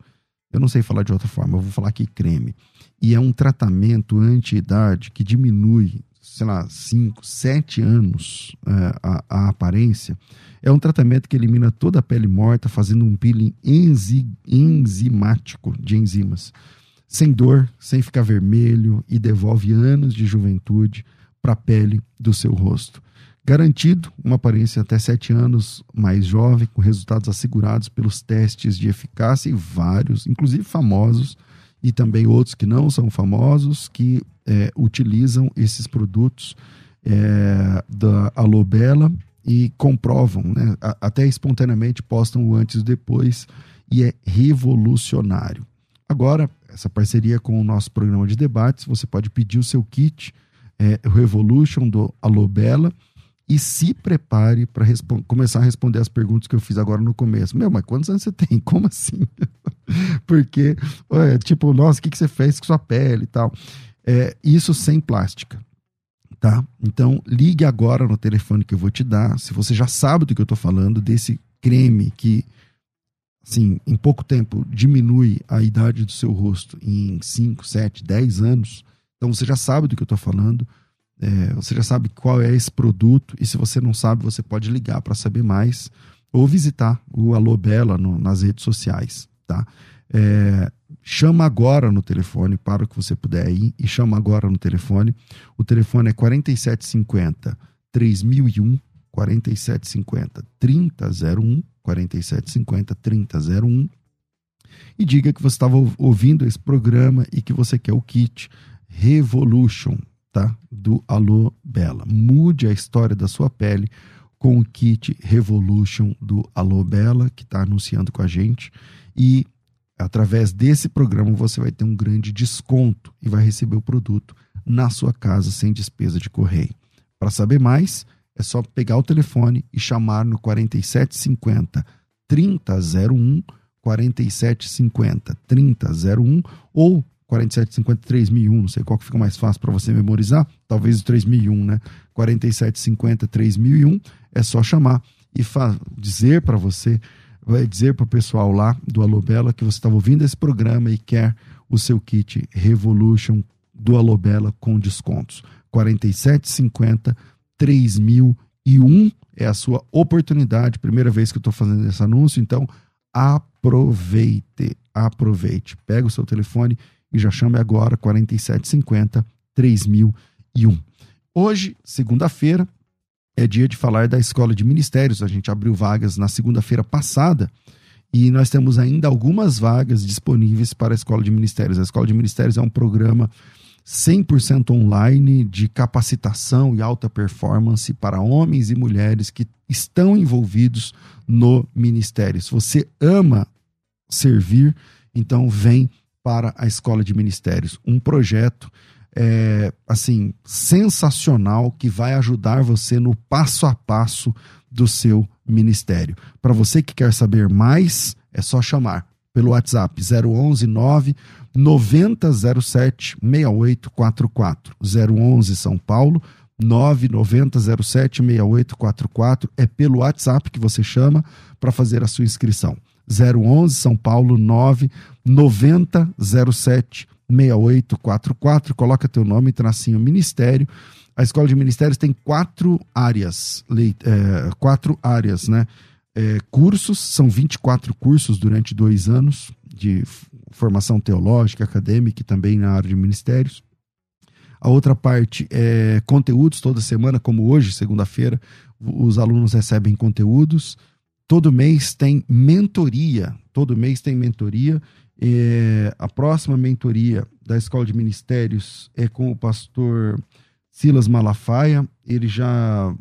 Eu não sei falar de outra forma, eu vou falar aqui creme. E é um tratamento anti-idade que diminui, sei lá, 5, 7 anos é, a, a, aparência. É um tratamento que elimina toda a pele morta, fazendo um peeling enzi, enzimático de enzimas sem dor, sem ficar vermelho e devolve anos de juventude para a pele do seu rosto. Garantido uma aparência até 7 anos mais jovem, com resultados assegurados pelos testes de eficácia e vários, inclusive famosos, e também outros que não são famosos, que é, utilizam esses produtos é, da Alobela e comprovam, né, até espontaneamente postam o antes e depois, e é revolucionário. Agora, essa parceria com o nosso programa de debates, você pode pedir o seu kit é, Revolution do Alobela e se prepare para começar a responder as perguntas que eu fiz agora no começo. Meu, mas quantos anos você tem? Como assim? Porque, é, tipo, nossa, o que, que você fez com sua pele e tal? É, isso sem plástica, tá? Então, ligue agora no telefone que eu vou te dar. Se você já sabe do que eu estou falando, desse creme que assim, em pouco tempo diminui a idade do seu rosto em 5, 7, 10 anos, então você já sabe do que eu estou falando, é, você já sabe qual é esse produto, e se você não sabe, você pode ligar para saber mais ou visitar o Alô Bela no, nas redes sociais, tá? É, chama agora no telefone, para o que você puder ir, e chama agora no telefone. O telefone é 4750 3001 4750 3001 4750 3001 e diga que você estava ouvindo esse programa e que você quer o kit Revolution, tá? Do Alô Bela. Mude a história da sua pele com o kit Revolution do Alô Bela, que está anunciando com a gente. E através desse programa você vai ter um grande desconto e vai receber o produto na sua casa sem despesa de correio. Para saber mais, é só pegar o telefone e chamar no 4750 3001 4750 3001 ou 4750 3001, não sei qual que fica mais fácil para você memorizar, talvez o 3001, né? 4750 3001, é só chamar e dizer para você, vai dizer para o pessoal lá do Alobela que você estava ouvindo esse programa e quer o seu kit Revolution do Alobela com descontos. 47,50, 3001 é a sua oportunidade. Primeira vez que eu estou fazendo esse anúncio, então aproveite, aproveite. Pega o seu telefone e já chame agora 4750 3001. Hoje, segunda-feira, é dia de falar da Escola de Ministérios. A gente abriu vagas na segunda-feira passada e nós temos ainda algumas vagas disponíveis para a Escola de Ministérios. A Escola de Ministérios é um programa 100% online de capacitação e alta performance para homens e mulheres que estão envolvidos no ministério. Se você ama servir, então vem para a Escola de Ministérios, um projeto é, assim sensacional que vai ajudar você no passo a passo do seu ministério. Para você que quer saber mais, é só chamar pelo WhatsApp 011 9 9007 6844. 011 São Paulo 99007 6844 é pelo WhatsApp que você chama para fazer a sua inscrição. 011 São Paulo 99007 6844. Coloca teu nome, tracinho ministério. A escola de ministérios tem quatro áreas, é, quatro áreas, né? É, cursos, são 24 cursos durante dois anos de formação teológica, acadêmica e também na área de ministérios. A outra parte é conteúdos toda semana, como hoje, segunda-feira, os alunos recebem conteúdos. Todo mês tem mentoria. Todo mês tem mentoria. É, a próxima mentoria da Escola de Ministérios é com o pastor Silas Malafaia. Ele já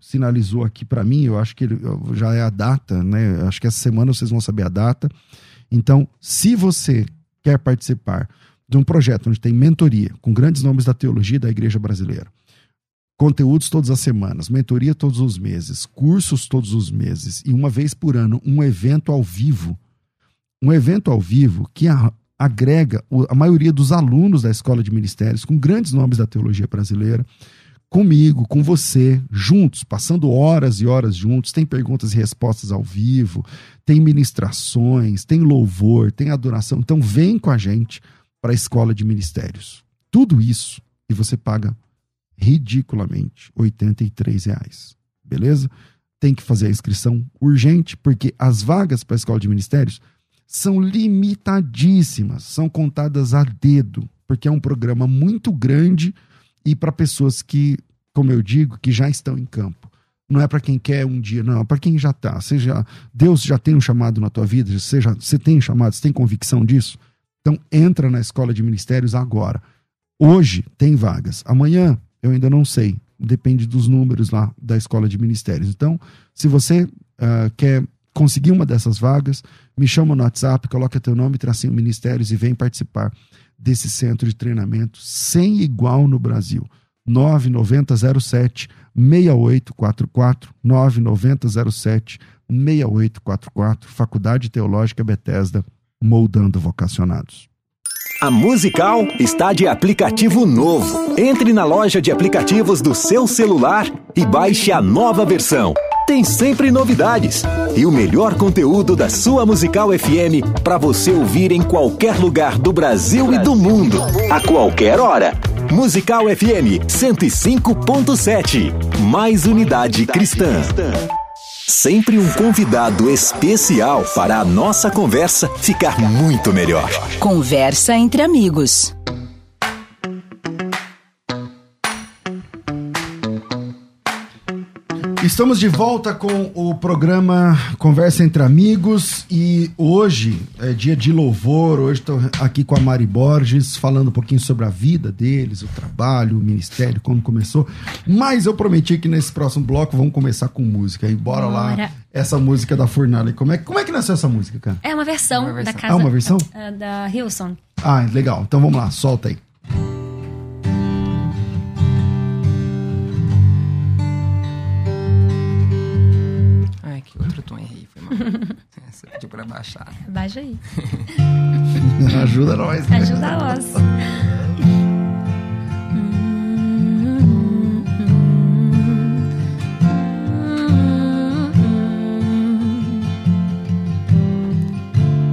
sinalizou aqui para mim, eu acho que ele, já é a data, né? Acho que essa semana vocês vão saber a data. Então, se você quer participar de um projeto onde tem mentoria com grandes nomes da teologia da igreja brasileira, conteúdos todas as semanas, mentoria todos os meses, cursos todos os meses e uma vez por ano um evento ao vivo, um evento ao vivo que agrega a maioria dos alunos da escola de ministérios com grandes nomes da teologia brasileira comigo, com você, juntos, passando horas e horas juntos. Tem perguntas e respostas ao vivo, tem ministrações, tem louvor, tem adoração. Então vem com a gente para a escola de ministérios. Tudo isso e você paga ridiculamente R$ reais. Beleza? Tem que fazer a inscrição urgente, porque as vagas para a escola de ministérios são limitadíssimas, são contadas a dedo, porque é um programa muito grande e para pessoas que, como eu digo, que já estão em campo. Não é para quem quer um dia, não, é para quem já está. Seja Deus já tem um chamado na tua vida, seja você tem chamado, você tem convicção disso. Então entra na escola de ministérios agora. Hoje tem vagas. Amanhã eu ainda não sei. Depende dos números lá da escola de ministérios. Então, se você uh, quer conseguir uma dessas vagas, me chama no WhatsApp, coloca teu nome, tracinho ministérios e vem participar desse centro de treinamento sem igual no Brasil. 9907 6844 9907 6844 Faculdade Teológica Bethesda moldando vocacionados. A Musical está de aplicativo novo. Entre na loja de aplicativos do seu celular e baixe a nova versão tem sempre novidades e o melhor conteúdo da sua Musical FM para você ouvir em qualquer lugar do Brasil e do mundo, a qualquer hora. Musical FM 105.7. Mais unidade cristã. Sempre um convidado especial para a nossa conversa ficar muito melhor. Conversa entre amigos. Estamos de volta com o programa Conversa entre Amigos e hoje é dia de louvor. Hoje estou aqui com a Mari Borges falando um pouquinho sobre a vida deles, o trabalho, o ministério, como começou. Mas eu prometi que nesse próximo bloco vamos começar com música. E bora, bora. lá, essa música da Fornalha. Como é, como é que nasceu essa música, cara? É uma versão, é uma versão. da casa. Ah, uma versão? Da, da Hilson. Ah, legal. Então vamos lá, solta aí. Você pediu baixar. Né? Baixa aí. Ajuda nós. Né? Ajuda nós.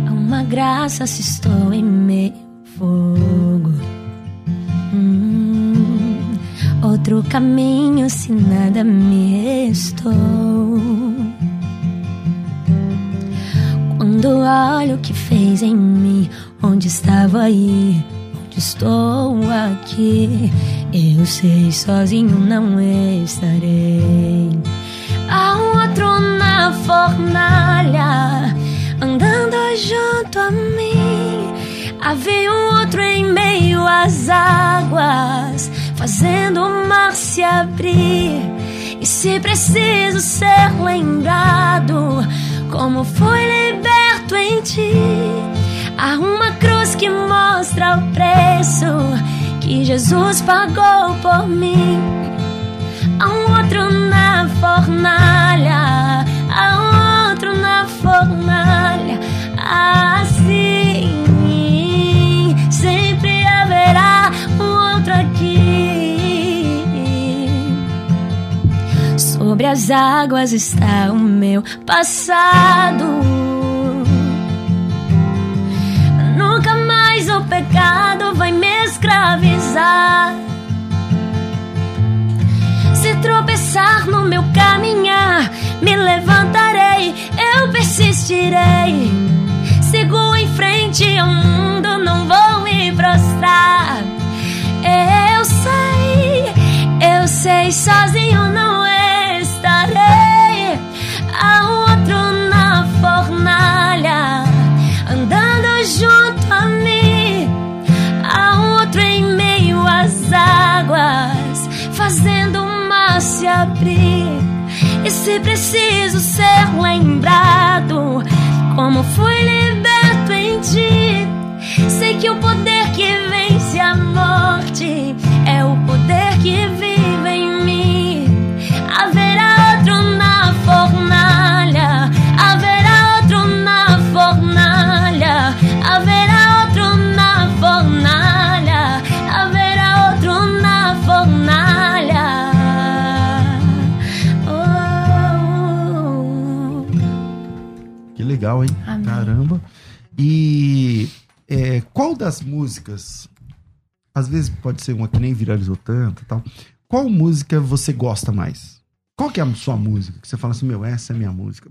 Uma graça se estou em meio fogo. Hum, outro caminho se nada me restou quando olho o que fez em mim, onde estava aí, onde estou aqui, eu sei sozinho não estarei. Há um outro na fornalha, andando junto a mim. Havia um outro em meio às águas, fazendo o mar se abrir. E se preciso ser lembrado, como foi em ti, há uma cruz que mostra o preço que Jesus pagou por mim. Há um outro na fornalha, há um outro na fornalha, assim sempre haverá um outro aqui. Sobre as águas está o meu passado. Nunca mais o pecado vai me escravizar. Se tropeçar no meu caminhar, me levantarei, eu persistirei. Sigo em frente ao mundo, não vou me prostrar. Eu sei, eu sei, sozinho não estarei. Há outro na fornalha, E se preciso ser lembrado, como fui liberto em ti, sei que o poder que vence a morte é o poder que vive legal, hein? Amém. Caramba. E é, qual das músicas, às vezes pode ser uma que nem viralizou tanto tal, qual música você gosta mais? Qual que é a sua música? Que você fala assim, meu, essa é a minha música.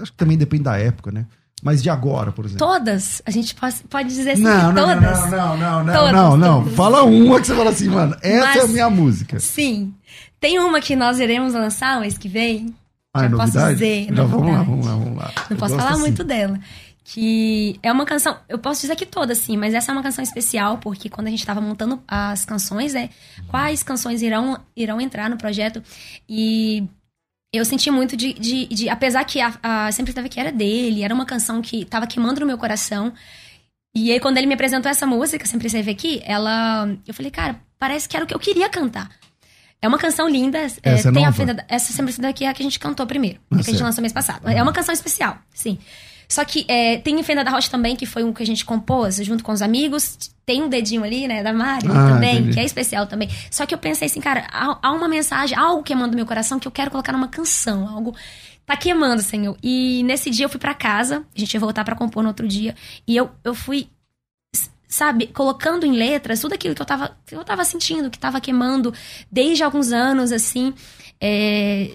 Acho que também depende da época, né? Mas de agora, por exemplo. Todas? A gente pode, dizer assim, Não, não, não, todas? não, não, não, não, Todas, não, não. todas. Fala uma que você fala assim, mano, essa é a Mas- minha música. Sim. Tem uma que nós iremos lançar mês que vem. Ah, é Já posso novidade? dizer, Já, vamos lá, novidade. vamos lá, vamos lá. Não Eu posso falar assim. muito dela. Que é uma canção. Eu posso dizer que toda, sim, mas essa é uma canção especial, porque quando a gente tava montando as canções, né? Quais canções irão, irão entrar no projeto? E eu senti muito de. de, de- apesar que a, a Sempre Estava Aqui era dele, era uma canção que tava queimando no meu coração. E aí, quando ele me apresentou essa música, Sempre Esteve Aqui, ela. Eu falei, cara, parece que era o que eu queria cantar. É uma canção linda. é, Essa é tem a nova? fenda, essa Sempre Esteve Aqui é a que a gente cantou primeiro. Ah, que a gente lançou mês passado. É uma canção especial, sim. Só que é, tem Fenda da Rocha também, que foi um que a gente compôs junto com os amigos. Tem um dedinho ali, né, da Mari Ah, também, entendi. que é especial também. Só que eu pensei assim, cara, há, há uma mensagem, algo queimando no meu coração que eu quero colocar numa canção, algo tá queimando, Senhor. E nesse dia eu fui pra casa, a gente ia voltar pra compor no outro dia, e eu, eu fui, sabe, colocando em letras tudo aquilo que eu tava, que eu tava sentindo, que tava queimando desde alguns anos, assim. É,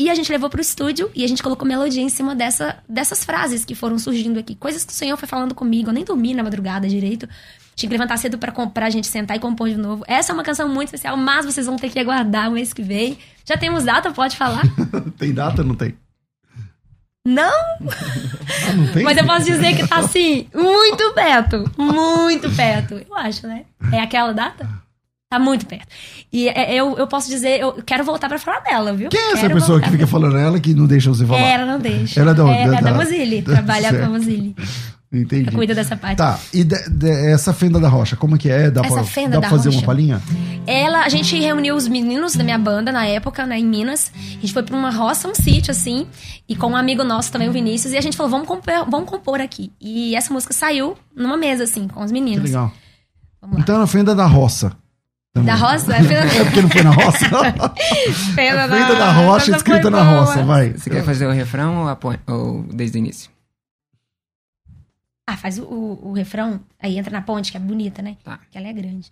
e a gente levou pro estúdio e a gente colocou melodia em cima dessa, dessas frases que foram surgindo aqui. Coisas que o Senhor foi falando comigo. Eu nem dormi na madrugada direito. Tinha que levantar cedo pra, pra gente sentar e compor de novo. Essa é uma canção muito especial, mas vocês vão ter que aguardar o mês que vem. Já temos data, pode falar? Tem data não tem? Não, Ah, não mas eu posso dizer que tá assim, muito perto. Muito perto. Eu acho, né? É aquela data? Tá muito perto. E é, eu, eu posso dizer, eu quero voltar pra falar dela, viu? Quem é essa Quero pessoa voltar que fica falando ela que não deixa você falar? Ela não deixa. Ela é da? É, é Da- da da- Mozilla. Trabalha com certo. a Mozilla. Entendi. Cuida dessa parte. Tá, e de- de- essa fenda da rocha, como é que é? Dá Essa pra, fenda dá da pra fazer rocha. uma palhinha? Ela, a gente reuniu os meninos da minha banda na época, né, em Minas. A gente foi pra uma roça, um sítio, assim, e com um amigo nosso também, o Vinícius, e a gente falou, vamos compor, vamos compor aqui. E essa música saiu numa mesa, assim, com os Que meninos. legal. Vamos lá. Então é na fenda da roça. também. Da roça? É É porque não foi na roça? Fenda A fenda da rocha escrita na roça, vai. Você quer fazer o refrão ou, apoi- ou desde o início? Ah, faz o, o, o refrão, aí entra na ponte, que é bonita, né? Tá. Que ela é grande.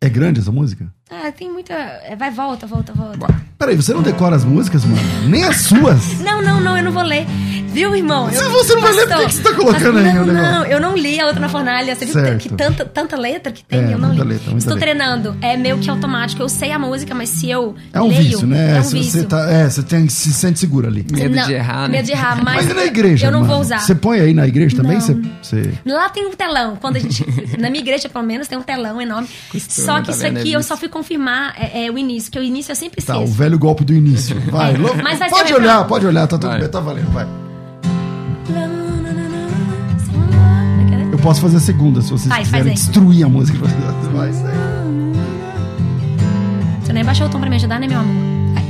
É grande essa música? Ah, tem muita. É, vai, volta, volta, volta. Peraí, você não decora as músicas, mano? Nem as suas? Não, não, não, eu não vou ler. Viu, irmão? Se você não vai ler, por que você tá colocando aí não, Não, eu não li a outra na fornalha. Você certo. viu que tanta, tanta letra que tem? É, eu não li. Letra, Estou letra. treinando. É meio que automático. Eu sei a música, mas se eu. É um leio, vício, né? É um vício. Você, tá, é, você tem, se sente seguro ali. Medo não, de errar, né? Medo de errar, mas. Mas e na igreja? Eu não mano? vou usar. Você põe aí na igreja também? Você, você... Lá tem um telão. Quando a gente. na minha igreja, pelo menos, tem um telão enorme. Só que tá isso aqui eu só fui confirmar é, é, o início, que o início eu sempre esqueço. Tá, o velho golpe do início. Vai, é. Vai pode olhar, pode olhar, tá tudo bem, tá valendo, vai. Eu posso fazer a segunda, se vocês vai, quiserem destruir a música. Vai. Você nem baixou o tom pra me ajudar, né, meu amor? Vai.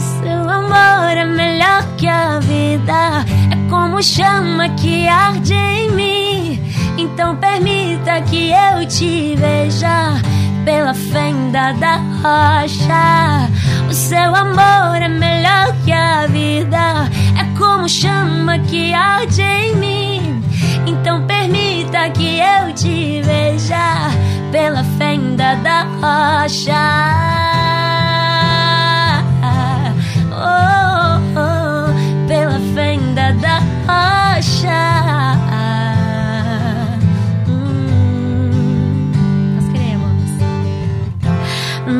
Seu amor é melhor que a vida, é como chama que arde em mim. Então permita que eu te veja pela fenda da rocha. O seu amor é melhor que a vida, é como chama que arde em mim. Então permita que eu te veja pela fenda da rocha. Oh, oh, oh pela fenda da rocha.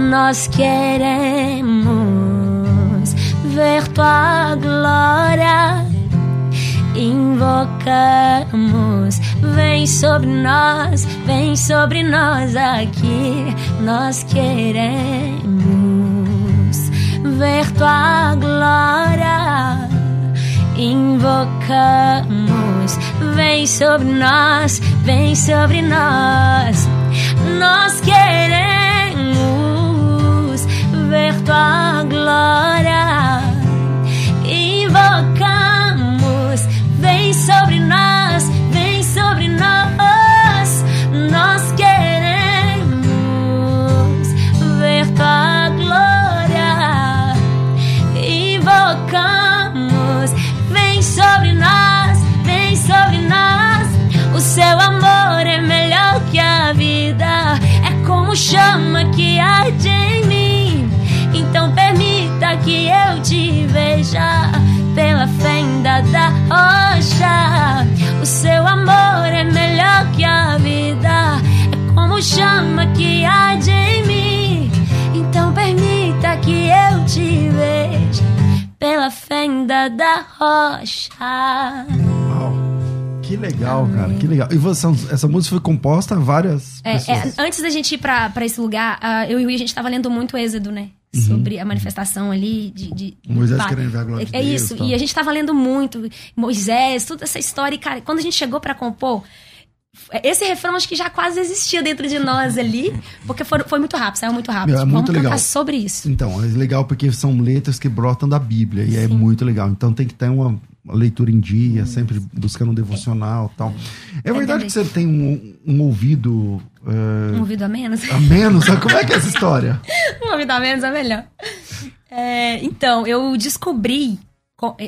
Nós queremos ver tua glória. Invocamos, vem sobre nós, vem sobre nós aqui. Nós queremos ver tua glória. Invocamos, vem sobre nós, vem sobre nós. Nós queremos tua glória. Pela fenda da rocha. O seu amor é melhor que a vida, é como chama que arde em mim. Então permita que eu te veja pela fenda da rocha. Que legal, cara, que legal. E você, essa música foi composta a várias é, é, antes da gente ir pra, pra esse lugar, uh, eu e o a gente tava lendo muito Êxodo, né? Uhum. Sobre a manifestação ali de. de Moisés pá. querendo ver a glória de É Deus, isso. E a gente tava lendo muito Moisés, toda essa história. E, cara, quando a gente chegou para compor, esse refrão acho que já quase existia dentro de nós ali, porque foi, foi muito rápido, saiu muito rápido. É, muito Vamos legal. sobre isso. Então, é legal porque são letras que brotam da Bíblia e é Sim. é muito legal. Então tem que ter uma leitura em dia, sempre buscando um devocional tal. É, é verdade que você tem um, um ouvido. Uh, um ouvido a menos? A menos? Como é que é essa história? um ouvido a menos é melhor. É, então, eu descobri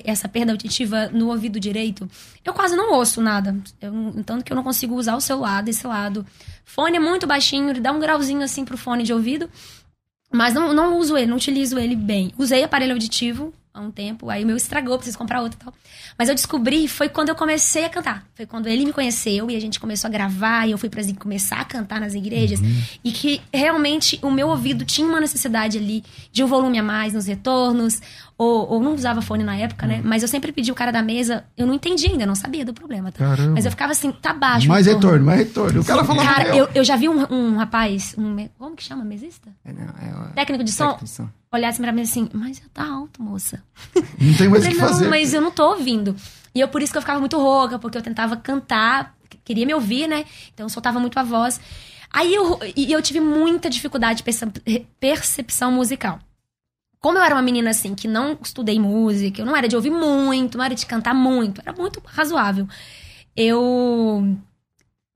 essa perda auditiva no ouvido direito, eu quase não ouço nada. Eu, tanto que eu não consigo usar o celular desse lado. Fone é muito baixinho, ele dá um grauzinho assim pro fone de ouvido. Mas não, não uso ele, não utilizo ele bem. Usei aparelho auditivo há um tempo, aí o meu estragou, preciso comprar outro e tal. Mas eu descobri, foi quando eu comecei a cantar. Foi quando ele me conheceu e a gente começou a gravar e eu fui para começar a cantar nas igrejas. Uhum. E que realmente o meu ouvido tinha uma necessidade ali de um volume a mais nos retornos. Ou, ou não usava fone na época, né? Uhum. Mas eu sempre pedi o cara da mesa, eu não entendi ainda, não sabia do problema. Tá? Mas eu ficava assim, tá baixo. Mais retorno, mais retorno. O cara falou Cara, eu, eu já vi um, um rapaz, um, como que chama? Mesista? É, não, é, técnico de som. Técnico de som olhasse pra mim assim, mas tá alto, moça. Não tem mais o que fazer. Não, mas eu não tô ouvindo. E eu, por isso que eu ficava muito rouca, porque eu tentava cantar, queria me ouvir, né? Então eu soltava muito a voz. Aí eu, e eu tive muita dificuldade de percepção musical. Como eu era uma menina assim, que não estudei música, eu não era de ouvir muito, não era de cantar muito, era muito razoável. Eu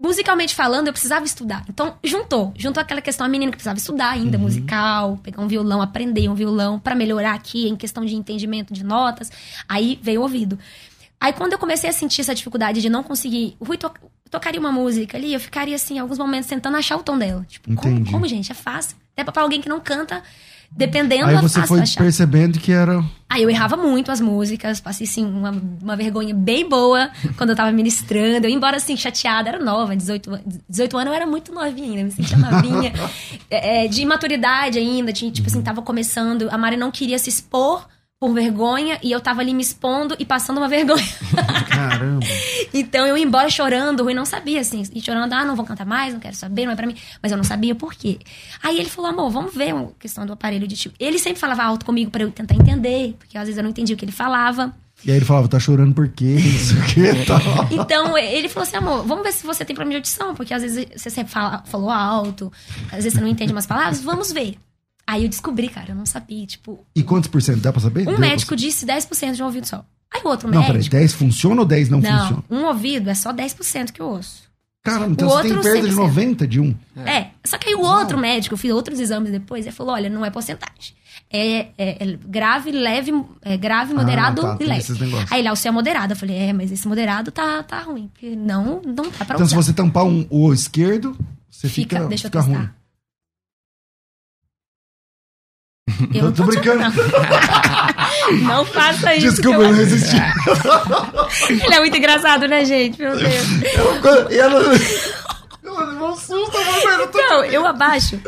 musicalmente falando, eu precisava estudar. Então, juntou. Juntou aquela questão, a menina que precisava estudar ainda, uhum. musical, pegar um violão, aprender um violão para melhorar aqui em questão de entendimento de notas. Aí veio o ouvido. Aí quando eu comecei a sentir essa dificuldade de não conseguir. O Rui to tocaria uma música ali, eu ficaria assim, alguns momentos, tentando achar o tom dela. Tipo, como, como, gente? É fácil. Até pra alguém que não canta, dependendo Aí você foi achar. percebendo que era. Aí eu errava muito as músicas, passei assim, uma, uma vergonha bem boa quando eu tava ministrando. Eu, embora assim, chateada, era nova, 18, 18 anos eu era muito novinha ainda, me sentia novinha. é, de imaturidade ainda, de, tipo assim, tava começando. A Mari não queria se expor por vergonha e eu tava ali me expondo e passando uma vergonha. Caramba. então eu ia embora chorando, Rui não sabia, assim, e chorando, ah, não vou cantar mais, não quero saber, não é pra mim. Mas eu não sabia por quê. Aí ele falou, amor, vamos ver a questão do aparelho de tipo. Ele sempre falava alto comigo para eu tentar entender, porque às vezes eu não entendia o que ele falava. E aí ele falava, tá chorando por quê? Isso que tal. então, ele falou assim, amor, vamos ver se você tem problema de audição, porque às vezes você sempre fala, falou alto, às vezes você não entende umas palavras, vamos ver. Aí eu descobri, cara, eu não sabia, tipo... E quantos por cento? Dá pra saber? Um Deu médico disse 10% de um ouvido só. Aí o outro não, médico... Não, peraí, 10 funciona ou 10 não, não funciona? um ouvido é só 10% que eu ouço. Caramba, então o você tem perda 100%. de 90 de um. É. é. só que aí o outro médico, eu fiz outros exames depois, ele falou, olha, não é porcentagem. É, é, é grave, leve, é grave, ah, moderado ah, tá, e leve. Aí ele, ah, o seu é moderado. Eu falei, é, mas esse moderado tá, tá ruim. Porque não, não dá pra Então usar. se você tampar um, o esquerdo, você fica, fica, deixa fica ruim. Eu não tô, tô brincando. Não. não faça isso. Desculpa, eu não resisti. Ele é muito engraçado, né, gente? Meu Deus. Eu, ela, ela levou um susto, eu tô Não, eu abaixo.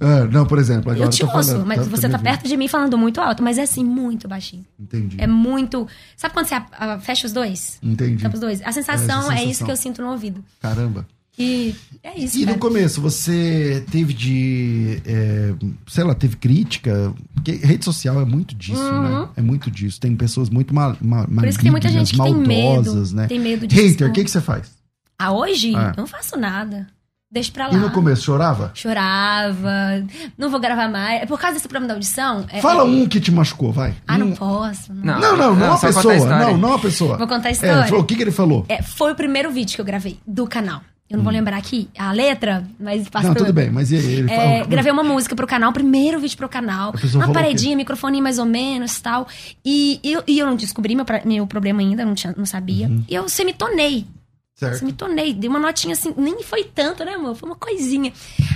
É, não, por exemplo, agora eu te ouço, falando, mas tá, você tá, tá perto de mim falando muito alto, mas é assim, muito baixinho. Entendi. É muito. Sabe quando você a, a, fecha os dois? Entendi. Fecha os dois. A sensação, é, sensação, é isso que eu sinto no ouvido. Caramba. E é isso. E cara. no começo, você teve de. É, sei lá, teve crítica? Porque rede social é muito disso, né? uhum. né? É muito disso. Tem pessoas muito mal, mal, Por isso que tem muita gente que maldosas, tem medo, né? Tem medo de Hater, o que, que você faz? Ah, hoje? É. Eu não faço nada. Deixa pra lá. E no começo, chorava? Chorava. Não vou gravar mais. É por causa desse problema da audição. É, Fala é... um que te machucou, vai. Ah, não posso. Não, não, não, não, não a pessoa. Não, não a pessoa. Vou contar a história. É, o que, que ele falou? É, foi o primeiro vídeo que eu gravei do canal. Eu não vou hum. lembrar aqui a letra, mas pastor, Não, tudo bem, mas ele é, Gravei uma música pro canal, primeiro vídeo pro canal. Uma paredinha, microfone mais ou menos tal. E, e, e eu não descobri meu, meu problema ainda, não, tinha, não sabia. Uhum. E eu semi-tonei. Certo. Semi-tonei. Dei uma notinha assim, nem foi tanto, né, amor? Foi uma coisinha.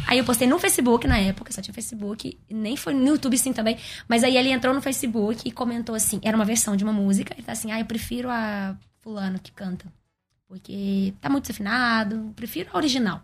Aí eu postei no Facebook na época, só tinha Facebook. Nem foi no YouTube sim também. Mas aí ele entrou no Facebook e comentou assim: era uma versão de uma música. Ele tá assim: ah, eu prefiro a Fulano que canta porque tá muito desafinado, prefiro a original.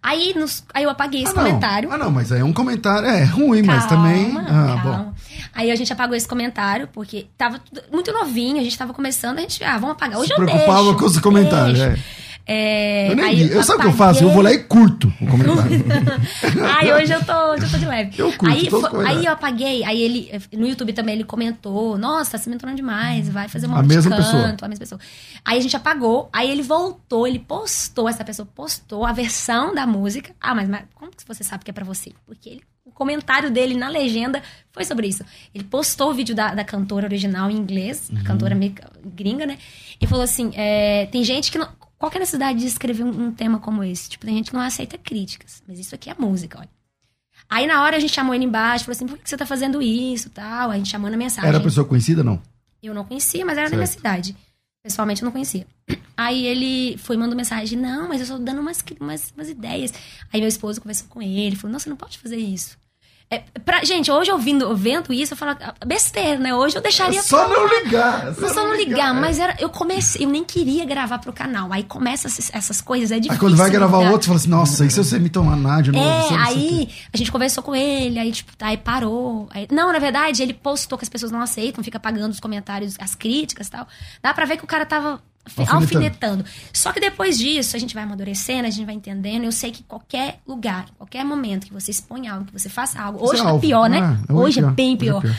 Aí, nos, aí eu apaguei esse ah, comentário. Ah, não, mas aí é um comentário. É ruim, calma, mas também. Ah, calma. bom. Aí a gente apagou esse comentário, porque tava muito novinho, a gente tava começando, a gente, ah, vamos apagar. Hoje Se eu preocupava deixo, com os comentários, é. É, eu nem aí, eu, sabe o que eu faço? Eu vou lá e curto o comentário. aí hoje eu tô, hoje eu tô de leve. Eu curto, aí, foi, aí eu apaguei, aí ele, no YouTube também ele comentou, nossa, tá se mentorando demais, vai fazer uma a mesma canto, pessoa. a mesma pessoa. Aí a gente apagou, aí ele voltou, ele postou, essa pessoa postou a versão da música. Ah, mas, mas como que você sabe que é pra você? Porque ele o comentário dele na legenda foi sobre isso. Ele postou o vídeo da, da cantora original em inglês, uhum. a cantora gringa, né? E falou assim: é, tem gente que não. Qual que é a necessidade de escrever um, um, tema como esse? Tipo, tem gente que não aceita críticas, mas isso aqui é música, olha. Aí na hora a gente chamou ele embaixo, falou assim: por que você tá fazendo isso tal? A gente chamou na mensagem. Era pessoa conhecida, não? Eu não conhecia, mas era certo. da minha cidade. Pessoalmente eu não conhecia. Aí ele foi mandou mensagem: não, mas eu estou dando umas, umas, umas ideias. Aí meu esposo conversou com ele, falou: nossa, não pode fazer isso. É, pra, gente, hoje ouvindo, vendo isso, eu falo ah, besteira, né? Hoje eu deixaria. É só não ligar. É só, só não ligar, ligar mas era, eu comecei, eu nem queria gravar pro canal. Aí começa essas, essas coisas, é difícil. Aí quando vai gravar o outro, você fala assim, nossa, e se você me tomar Nádia? É, aí a gente conversou com ele, aí tipo, aí parou. Aí, não, na verdade, ele postou que as pessoas não aceitam, fica pagando os comentários, as críticas e tal. Dá pra ver que o cara tava alfinetando. alfinetando. Só que depois disso, a gente vai amadurecendo, a gente vai entendendo. Eu sei que qualquer lugar, qualquer momento que você expõe algo, que você faça algo, hoje é tá pior, né? É, hoje é, é bem pior. É pior.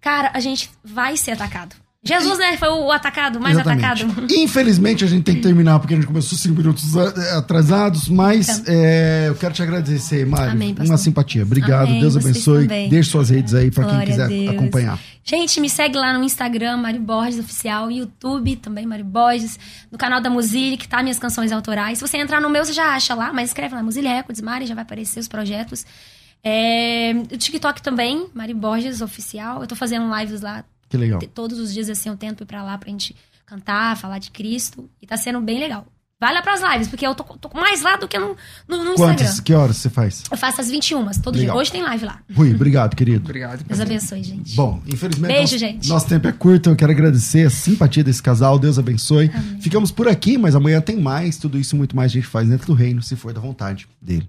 Cara, a gente vai ser atacado. Jesus, né? Foi o atacado, mais Exatamente. atacado. Infelizmente, a gente tem que terminar, porque a gente começou cinco minutos atrasados, mas então. é, eu quero te agradecer, Mário. Amém, Uma simpatia. Obrigado, Amém, Deus abençoe. Deixe suas redes aí para quem quiser acompanhar. Gente, me segue lá no Instagram, Mari Borges Oficial, YouTube também, Mari Borges, no canal da Muzile, que tá minhas canções autorais. Se você entrar no meu, você já acha lá, mas escreve lá, Muzile Records, Mari, já vai aparecer os projetos. É, o TikTok também, Mari Borges Oficial. Eu tô fazendo lives lá que legal. Todos os dias, assim, eu tento ir pra lá pra gente cantar, falar de Cristo. E tá sendo bem legal. Vai lá pras lives, porque eu tô, tô mais lá do que no, no, no Quantas? Instagram. Que horas você faz? Eu faço às 21, todo Legal. dia. Hoje tem live lá. Rui, obrigado, querido. Obrigado. Deus abençoe, gente. Bom, infelizmente. Beijo, nosso, gente. Nosso tempo é curto, eu quero agradecer a simpatia desse casal, Deus abençoe. Ficamos por aqui, mas amanhã tem mais, tudo isso e muito mais a gente faz dentro do reino, se for da vontade dele.